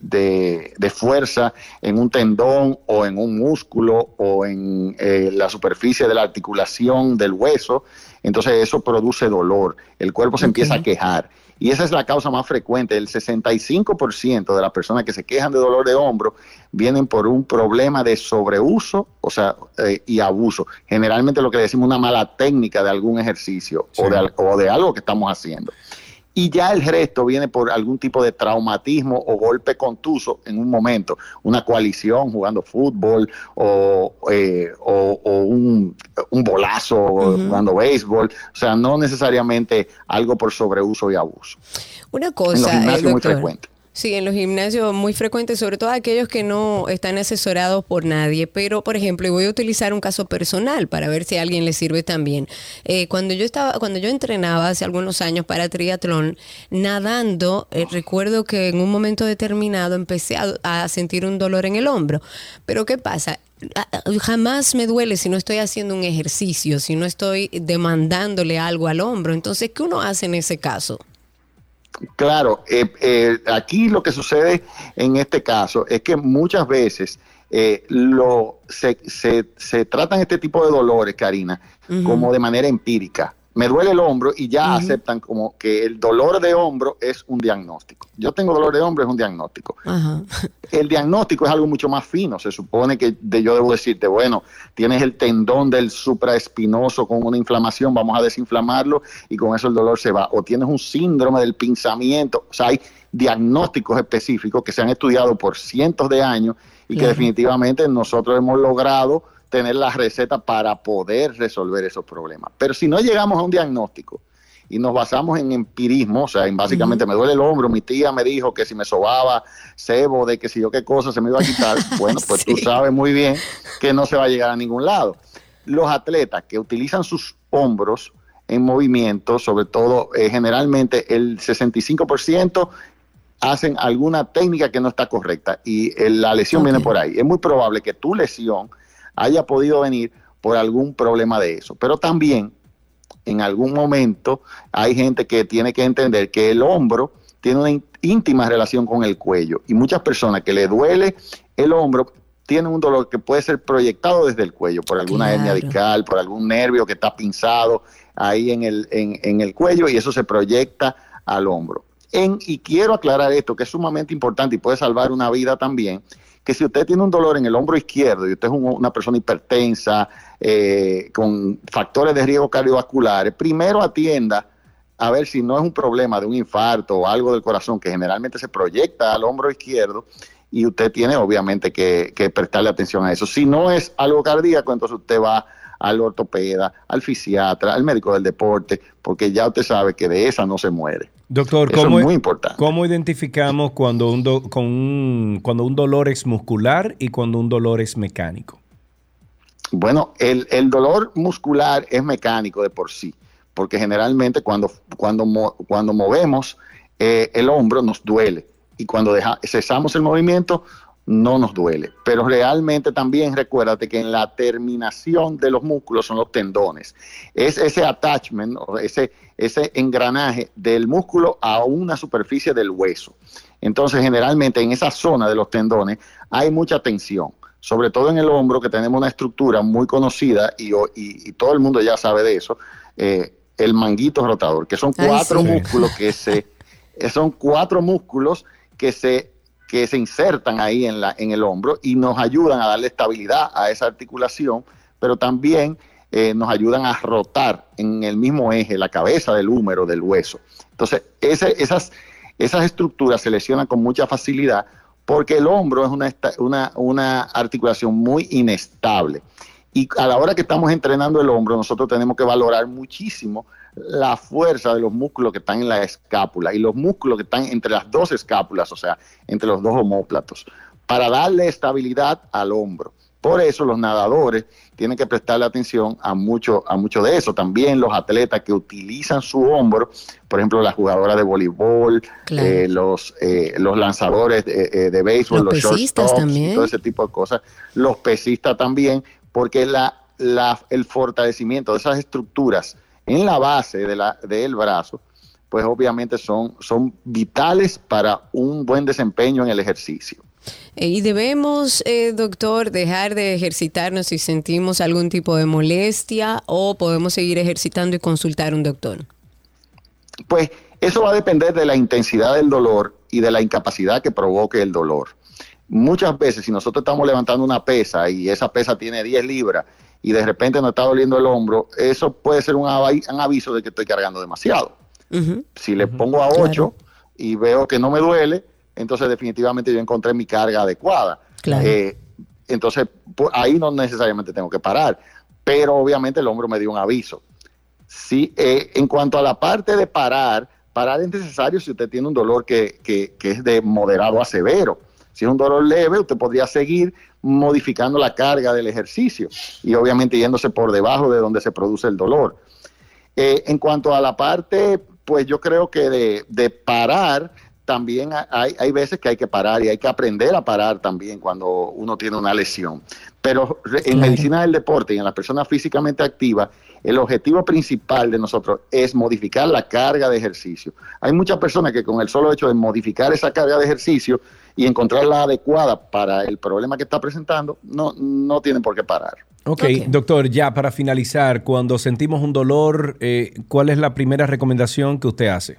de- de fuerza en un tendón o en un músculo o en eh, la superficie de la articulación del hueso. Entonces eso produce dolor, el cuerpo se empieza a quejar. Y esa es la causa más frecuente. El 65% de las personas que se quejan de dolor de hombro vienen por un problema de sobreuso, o sea, eh, y abuso. Generalmente lo que decimos una mala técnica de algún ejercicio o, de, o de algo que estamos haciendo. y ya el resto viene por algún tipo de traumatismo o golpe contuso en un momento, una coalición jugando fútbol o, eh, o- o un, bolazo jugando béisbol, o sea, no necesariamente algo por sobreuso y abuso. Una en los cosa, eh, muy frecuente. Sí, en los gimnasios muy frecuentes, sobre todo aquellos que no están asesorados por nadie. Pero, por ejemplo, y voy a utilizar un caso personal para ver si a alguien le sirve también. Eh, cuando yo estaba, cuando yo entrenaba hace algunos años para triatlón, nadando, eh, recuerdo que en un momento determinado empecé a, a sentir un dolor en el hombro. Pero ¿qué pasa? A- a- Jamás me duele si no estoy haciendo un ejercicio, si no estoy demandándole algo al hombro. Entonces, ¿qué uno hace en ese caso? Claro, eh, eh, aquí lo que sucede en este caso es que muchas veces eh, lo, se, se, se tratan este tipo de dolores, Karina, como de manera empírica. Me duele el hombro y ya aceptan como que el dolor de hombro es un diagnóstico. Yo tengo dolor de hombro, es un diagnóstico. El diagnóstico es algo mucho más fino. Se supone que de, yo debo decirte, bueno, tienes el tendón del supraespinoso con una inflamación, vamos a desinflamarlo y con eso el dolor se va. O tienes un síndrome del pinzamiento. O sea, hay diagnósticos específicos que se han estudiado por cientos de años y que definitivamente nosotros hemos logrado tener la receta para poder resolver esos problemas. Pero si no llegamos a un diagnóstico y nos basamos en empirismo, o sea, en básicamente me duele el hombro, mi tía me dijo que si me sobaba sebo, de que si yo qué cosa se me iba a quitar, bueno, pues tú sabes muy bien que no se va a llegar a ningún lado. Los atletas que utilizan sus hombros en movimiento, sobre todo eh, generalmente el 65% hacen alguna técnica que no está correcta y eh, la lesión viene por ahí. Es muy probable que tu lesión haya podido venir por algún problema de eso, pero también en algún momento hay gente que tiene que entender que el hombro tiene una íntima relación con el cuello y muchas personas que le duele el hombro tienen un dolor que puede ser proyectado desde el cuello por alguna hernia discal, por algún nervio que está pinzado ahí en el, en, en el cuello y eso se proyecta al hombro. En, y quiero aclarar esto que es sumamente importante y puede salvar una vida también, que si usted tiene un dolor en el hombro izquierdo y usted es un- una persona hipertensa, eh, con factores de riesgo cardiovasculares, primero atienda a ver si no es un problema de un infarto o algo del corazón que generalmente se proyecta al hombro izquierdo y usted tiene obviamente que, que prestarle atención a eso. Si no es algo cardíaco, entonces usted va al ortopeda, al fisiatra, al médico del deporte, porque ya usted sabe que de esa no se muere. Doctor, Eso ¿cómo, es muy importante. ¿cómo identificamos cuando un, do- con un- cuando un dolor es muscular y cuando un dolor es mecánico? Bueno, el, el dolor muscular es mecánico de por sí, porque generalmente cuando, cuando, cuando movemos eh, el hombro nos duele y cuando deja- cesamos el movimiento no nos duele. Pero realmente también recuérdate que en la terminación de los músculos son los tendones. Es ese attachment, ese, ese engranaje del músculo a una superficie del hueso. Entonces, generalmente en esa zona de los tendones hay mucha tensión, sobre todo en el hombro, que tenemos una estructura muy conocida y, o- y- y todo el mundo ya sabe de eso, eh, el manguito rotador, que son Ay, cuatro sí. músculos que se, son cuatro músculos que se, que se insertan ahí en, la, en el hombro y nos ayudan a darle estabilidad a esa articulación, pero también eh, nos ayudan a rotar en el mismo eje la cabeza del húmero, del hueso. Entonces, ese- esas, esas estructuras se lesionan con mucha facilidad porque el hombro es una, una, una articulación muy inestable. Y a la hora que estamos entrenando el hombro, nosotros tenemos que valorar muchísimo la fuerza de los músculos que están en la escápula y los músculos que están entre las dos escápulas, o sea, entre los dos homóplatos, para darle estabilidad al hombro. Por eso los nadadores tienen que prestarle atención a mucho, a mucho de eso. También los atletas que utilizan su hombro, por ejemplo, las jugadoras de voleibol, Claro. eh, los, eh, los lanzadores de, eh, de béisbol, Los los, pesistas también. todo ese tipo de cosas, los pesistas también, porque la, la- el fortalecimiento de esas estructuras en la base de la, del brazo, pues obviamente son, son vitales para un buen desempeño en el ejercicio. Eh, Y debemos, eh, doctor, dejar de ejercitarnos si sentimos algún tipo de molestia o podemos seguir ejercitando y consultar a un doctor. Pues eso va a depender de la intensidad del dolor y de la incapacidad que provoque el dolor. Muchas veces, si nosotros estamos levantando una pesa y esa pesa tiene 10 libras y de repente nos está doliendo el hombro, eso puede ser un, avi- un aviso de que estoy cargando demasiado. Si le pongo a 8 y veo que no me duele, entonces definitivamente yo encontré mi carga adecuada. Claro. Eh, entonces, pues, ahí no necesariamente tengo que parar, pero obviamente el hombro me dio un aviso. Sí, eh, en cuanto a la parte de parar, parar es necesario si usted tiene un dolor que, que- que es de moderado a severo. Si es un dolor leve, usted podría seguir modificando la carga del ejercicio y obviamente yéndose por debajo de donde se produce el dolor. Eh, en cuanto a la parte, pues yo creo que de, de parar, también ha- hay, hay veces que hay que parar y hay que aprender a parar también cuando uno tiene una lesión. Pero en medicina del deporte y en las personas físicamente activas, el objetivo principal de nosotros es modificar la carga de ejercicio. Hay muchas personas que con el solo hecho de modificar esa carga de ejercicio y encontrar la adecuada para el problema que está presentando, no, no tienen por qué parar. Ok, doctor, ya para finalizar, cuando sentimos un dolor, eh, ¿cuál es la primera recomendación que usted hace?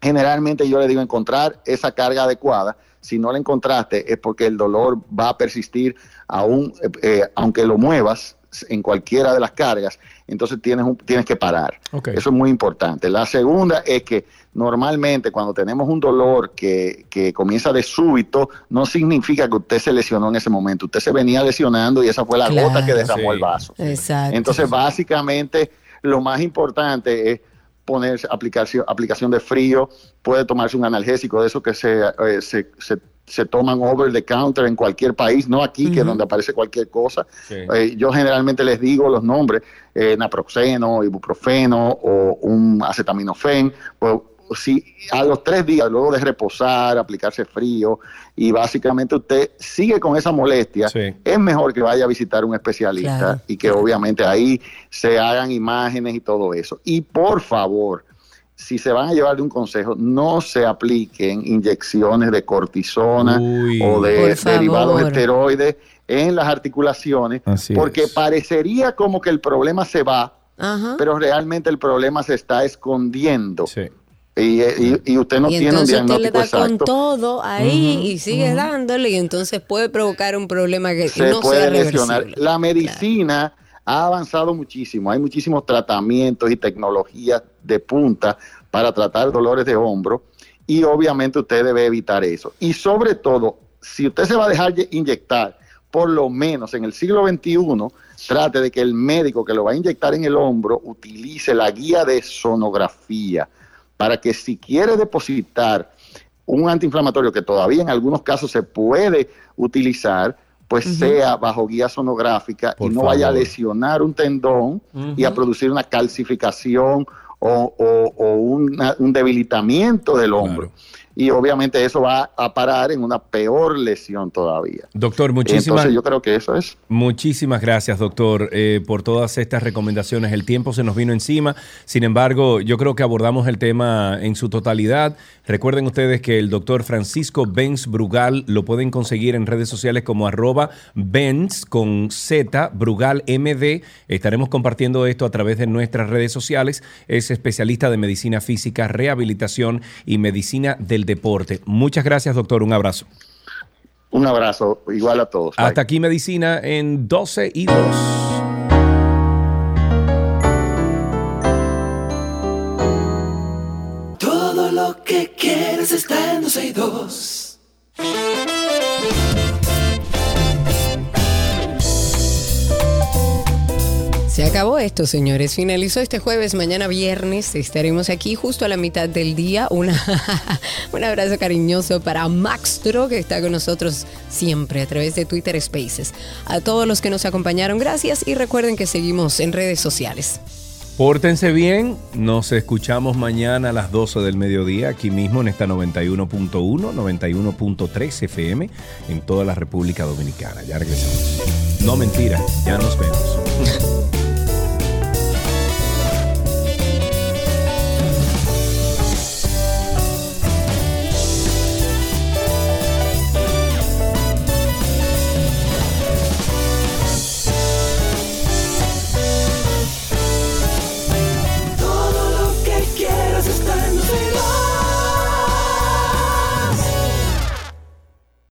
generalmente yo le digo encontrar esa carga adecuada. Si no la encontraste es porque el dolor va a persistir aún, eh, eh, aunque lo muevas en cualquiera de las cargas, entonces tienes, un- tienes que parar. Eso es muy importante. La segunda es que normalmente cuando tenemos un dolor que, que comienza de súbito, no significa que usted se lesionó en ese momento. Usted se venía lesionando y esa fue la Claro. gota que derramó Sí. el vaso. Exacto. Entonces, básicamente, lo más importante es ponerse aplicación, aplicación de frío, puede tomarse un analgésico de eso que se, eh, se, se- se toman over the counter en cualquier país, no aquí, que es donde aparece cualquier cosa. Sí. Eh, yo generalmente les digo los nombres, eh, naproxeno, ibuprofeno o un acetaminofén. Pues, si a los tres días, luego de reposar, aplicarse frío y básicamente usted sigue con esa molestia, es mejor que vaya a visitar un especialista Claro. y que obviamente ahí se hagan imágenes y todo eso. Y por favor, si se van a llevar de un consejo, no se apliquen inyecciones de cortisona Uy. o de derivados esteroides en las articulaciones, Así porque es. parecería como que el problema se va, Ajá. pero realmente el problema se está escondiendo. Y, y- y usted no y tiene un entonces usted le diagnóstico da con todo ahí y sigue dándole y entonces puede provocar un problema que se no puede sea lesionar. La medicina ha avanzado muchísimo. Hay muchísimos tratamientos y tecnologías de punta para tratar dolores de hombro y obviamente usted debe evitar eso. Y sobre todo, si usted se va a dejar ye- inyectar, por lo menos en el siglo XXI, trate de que el médico que lo va a inyectar en el hombro utilice la guía de sonografía para que si quiere depositar un antiinflamatorio que todavía en algunos casos se puede utilizar, pues sea bajo guía sonográfica Por y no vaya a lesionar un tendón y a producir una calcificación o, o- o una- un debilitamiento del hombro. Y obviamente eso va a parar en una peor lesión todavía. Doctor, muchísimas, Entonces yo creo que eso es. muchísimas gracias, doctor, eh, por todas estas recomendaciones. El tiempo se nos vino encima. Sin embargo, yo creo que abordamos el tema en su totalidad. Recuerden ustedes que el doctor Francisco Benz Brugal lo pueden conseguir en redes sociales como arroba Benz con Z, Brugal MD. Estaremos compartiendo esto a través de nuestras redes sociales. Es especialista de medicina física, rehabilitación y medicina del deporte. Muchas gracias, doctor. Un abrazo. Un abrazo igual a todos. Bye. Hasta aquí medicina en 12 y 2. Todo lo que quieres está en 12 y 2. Se acabó esto, señores. Finalizó este jueves, mañana viernes. Estaremos aquí justo a la mitad del día. Una, un abrazo cariñoso para Maxtro, que está con nosotros siempre a través de Twitter Spaces. A todos los que nos acompañaron, gracias y recuerden que seguimos en redes sociales. Pórtense bien, nos escuchamos mañana a las 12 del mediodía aquí mismo en esta 91.1, 91.3 FM en toda la República Dominicana. Ya regresamos. No mentira, ya nos vemos.